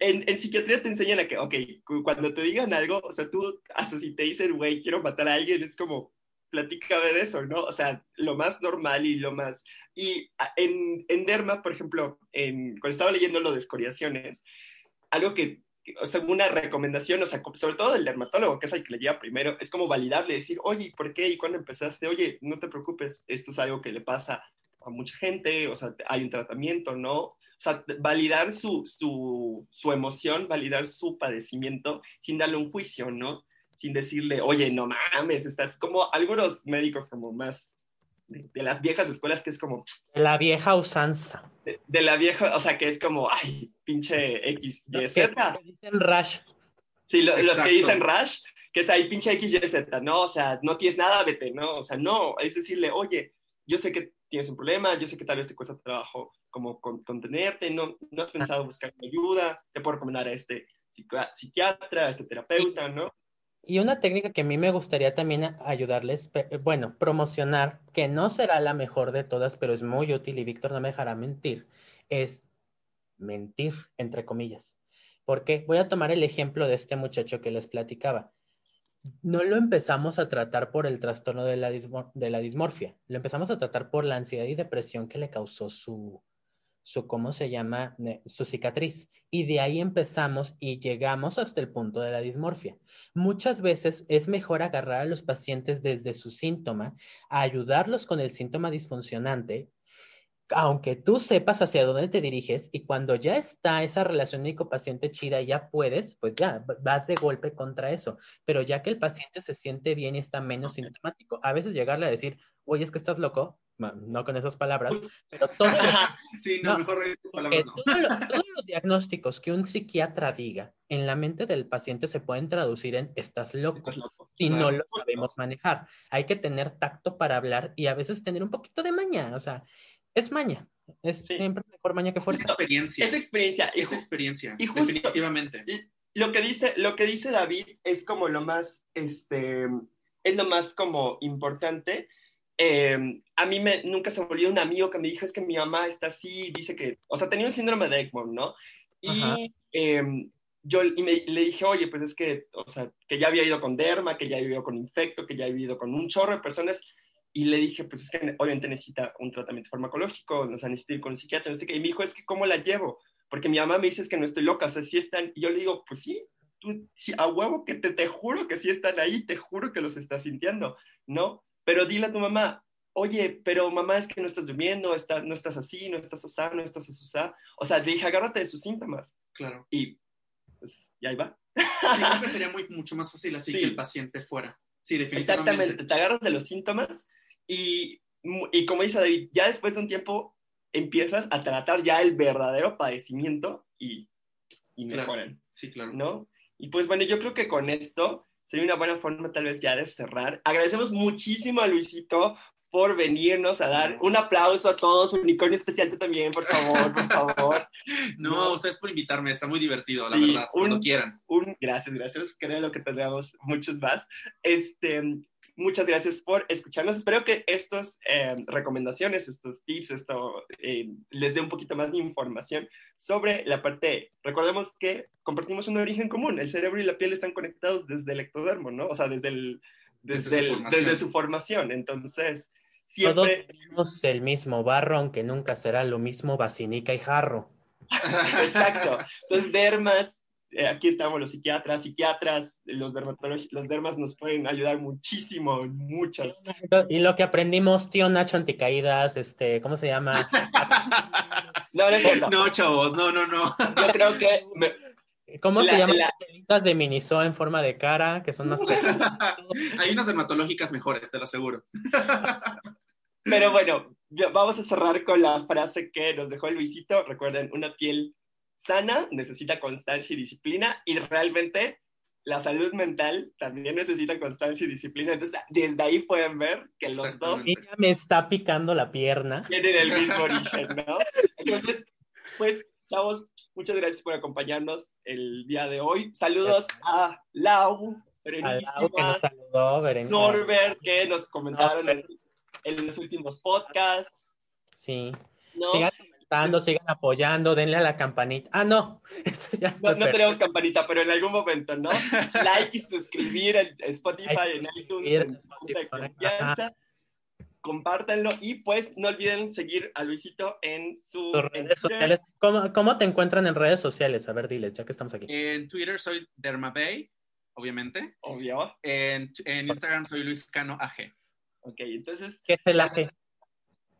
en, psiquiatría te enseñan a que, ok, cuando te digan algo, o sea, tú, hasta si te dicen, güey, quiero matar a alguien, es como, platícame de eso, ¿no? O sea, lo más normal y lo más... Y en, en Derma, por ejemplo, en, cuando estaba leyendo lo de escoriaciones, algo que, o sea, una recomendación, o sea, sobre todo del dermatólogo, que es el que le lleva primero, es como validarle, decir, oye, ¿por qué? ¿Y cuándo empezaste? Oye, no te preocupes, esto es algo que le pasa a mucha gente, o sea, hay un tratamiento, ¿no? O sea, validar su, su, su emoción, validar su padecimiento sin darle un juicio, ¿no? sin decirle, oye, no mames, estás como algunos médicos como más de, las viejas escuelas que es como... De la vieja usanza. De, la vieja, o sea, que es como, ay, pinche X, Y, Z. que dicen Rash. Sí, los que dicen Rash, que es ahí pinche X, Y, Z, ¿no? O sea, no tienes nada, vete, ¿no? O sea, no, es decirle, oye, yo sé que tienes un problema, yo sé que tal vez te cuesta trabajo como contenerte, no, no has pensado buscar ayuda, te puedo recomendar a este psiquiatra, a este terapeuta, ¿no? Y una técnica que a mí me gustaría también ayudarles, bueno, promocionar, que no será la mejor de todas, pero es muy útil y Víctor no me dejará mentir, es mentir, entre comillas. Porque voy a tomar el ejemplo de este muchacho que les platicaba. No lo empezamos a tratar por el trastorno de la, de dismorfia, lo empezamos a tratar por la ansiedad y depresión que le causó su, su, ¿cómo se llama? Su cicatriz. Y de ahí empezamos y llegamos hasta el punto de la dismorfia. Muchas veces es mejor agarrar a los pacientes desde su síntoma, ayudarlos con el síntoma disfuncionante, aunque tú sepas hacia dónde te diriges y cuando ya está esa relación médico-paciente chida, ya puedes, pues ya vas de golpe contra eso. Pero ya que el paciente se siente bien y está menos sintomático, a veces llegarle a decir, oye, es que estás loco, no con esas palabras, pero todos los, sí, no, mejor palabras todos los diagnósticos que un psiquiatra diga en la mente del paciente se pueden traducir en estás loco, si no lo sabemos manejar. Hay que tener tacto para hablar y a veces tener un poquito de maña, o sea, es maña. Es siempre mejor maña que fuerza. Es experiencia. Es experiencia. Es experiencia. Y definitivamente. Lo que dice, lo que dice David es como lo más, este, es lo más como importante Em, a mí me, nunca se volvió un amigo que me dijo, es que mi mamá está así, dice que, o sea, tenía un síndrome de Egmont, ¿no? Y em, yo y me, le dije, oye, pues es que, o sea, que ya había ido con derma, que ya había ido con infecto, que ya había ido con un chorro de personas, y le dije, pues es que obviamente necesita un tratamiento farmacológico, o sea, necesita ir con un psiquiatra, no sé qué, y me dijo, es que, ¿cómo la llevo? Porque mi mamá me dice es que no estoy loca, o sea, sí están, y yo le digo, pues sí, tú, sí, a huevo que te, te juro que sí están ahí, te juro que los estás sintiendo, ¿no? Pero dile a tu mamá, oye, pero mamá es que no estás durmiendo, está, no estás así, no estás así, no estás así. O sea, dije, agárrate de sus síntomas. Claro. Y pues, y ahí va. Sí, creo que sería muy, mucho más fácil así que el paciente fuera. Sí, definitivamente. Exactamente, te agarras de los síntomas y, y como dice David, ya después de un tiempo empiezas a tratar ya el verdadero padecimiento y, y mejoran. Sí, claro. ¿No? Y pues bueno, yo creo que con esto sería una buena forma tal vez ya de cerrar. Agradecemos muchísimo a Luisito por venirnos a dar un aplauso a todos, unicornio especial tú también, por favor, por favor. no, ustedes por invitarme, está muy divertido, la verdad, cuando quieran. Un, gracias, gracias, creo que tendremos muchos más. Este, muchas gracias por escucharnos. Espero que estas eh, recomendaciones, estos tips, esto eh, les dé un poquito más de información sobre la parte. Recordemos que compartimos un origen común. El cerebro y la piel están conectados desde el ectodermo, ¿no? O sea, desde, el, desde, desde, su, formación. Entonces, siempre. Todos tenemos el mismo barro, aunque nunca será lo mismo basinica y jarro. Exacto. Entonces, dermas aquí estamos los psiquiatras, psiquiatras, los dermatólogos, los dermas nos pueden ayudar muchísimo, muchas. Y lo que aprendimos, tío Nacho Anticaídas, este, ¿cómo se llama? no, no, no, chavos, no, no, no. Yo creo que... ¿Cómo se llaman las telitas de Miniso en forma de cara, que son más Hay unas dermatológicas mejores, te lo aseguro. Pero bueno, vamos a cerrar con la frase que nos dejó Luisito. Recuerden, una piel sana necesita constancia y disciplina y realmente la salud mental también necesita constancia y disciplina. Entonces, desde ahí pueden ver que los dos... Ella me está picando la pierna. Tienen el mismo origen, ¿no? Entonces, pues, chavos, muchas gracias por acompañarnos el día de hoy. Saludos a Lau, Berenísima, a Lau que nos saludó, Norbert, que nos comentaron en, en, los últimos podcasts. Sí. ¿no? Sigan sigan apoyando, denle a la campanita. Ah, no. no, no tenemos campanita, pero en algún momento, ¿no? like y suscribir en Spotify, en iTunes, en Compártanlo y pues no olviden seguir a Luisito en sus redes sociales. ¿Cómo, ¿Cómo, te encuentran en redes sociales? A ver, diles, ya que estamos aquí. En Twitter soy Dermabay, obviamente. Obvio. En, en Instagram soy Luis Cano AG. Ok, entonces. ¿Qué es el AG?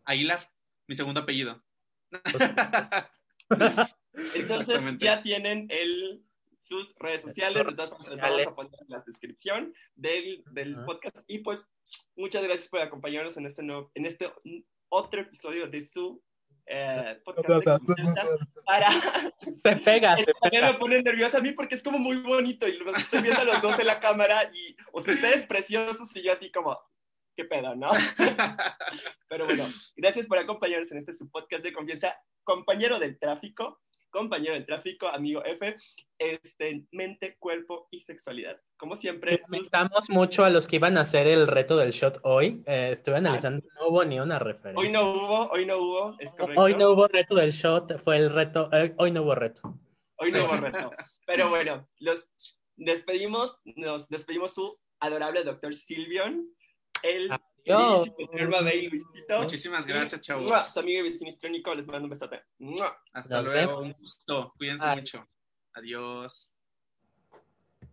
Aguilar, mi segundo apellido. Entonces ya tienen el, sus redes sociales, entonces vamos a poner en la descripción del, del podcast. Y pues muchas gracias por acompañarnos en este, nuevo, en este otro episodio de su eh, podcast para... Se pega, se pega. me pone nerviosa a mí porque es como muy bonito y los estoy viendo a los dos en la cámara y, o sea, ustedes preciosos y yo así como, qué pedo, ¿no? Pero bueno, gracias por acompañarnos en este su podcast de confianza, compañero del tráfico, compañero del tráfico, amigo F, este, mente, cuerpo y sexualidad. Como siempre. Lamentamos mucho a los que iban a hacer el reto del shot hoy. Eh, estuve ah. analizando, no hubo ni una referencia. Hoy no hubo, hoy no hubo, es correcto. Hoy no hubo reto del shot, fue el reto, eh, hoy no hubo reto. Hoy no hubo reto. Pero bueno, los despedimos, nos despedimos su adorable doctor Silvion el Muchísimas gracias, chavos. Su amigo y les mando un besote. Hasta luego, un gusto. Cuídense mucho. Adiós.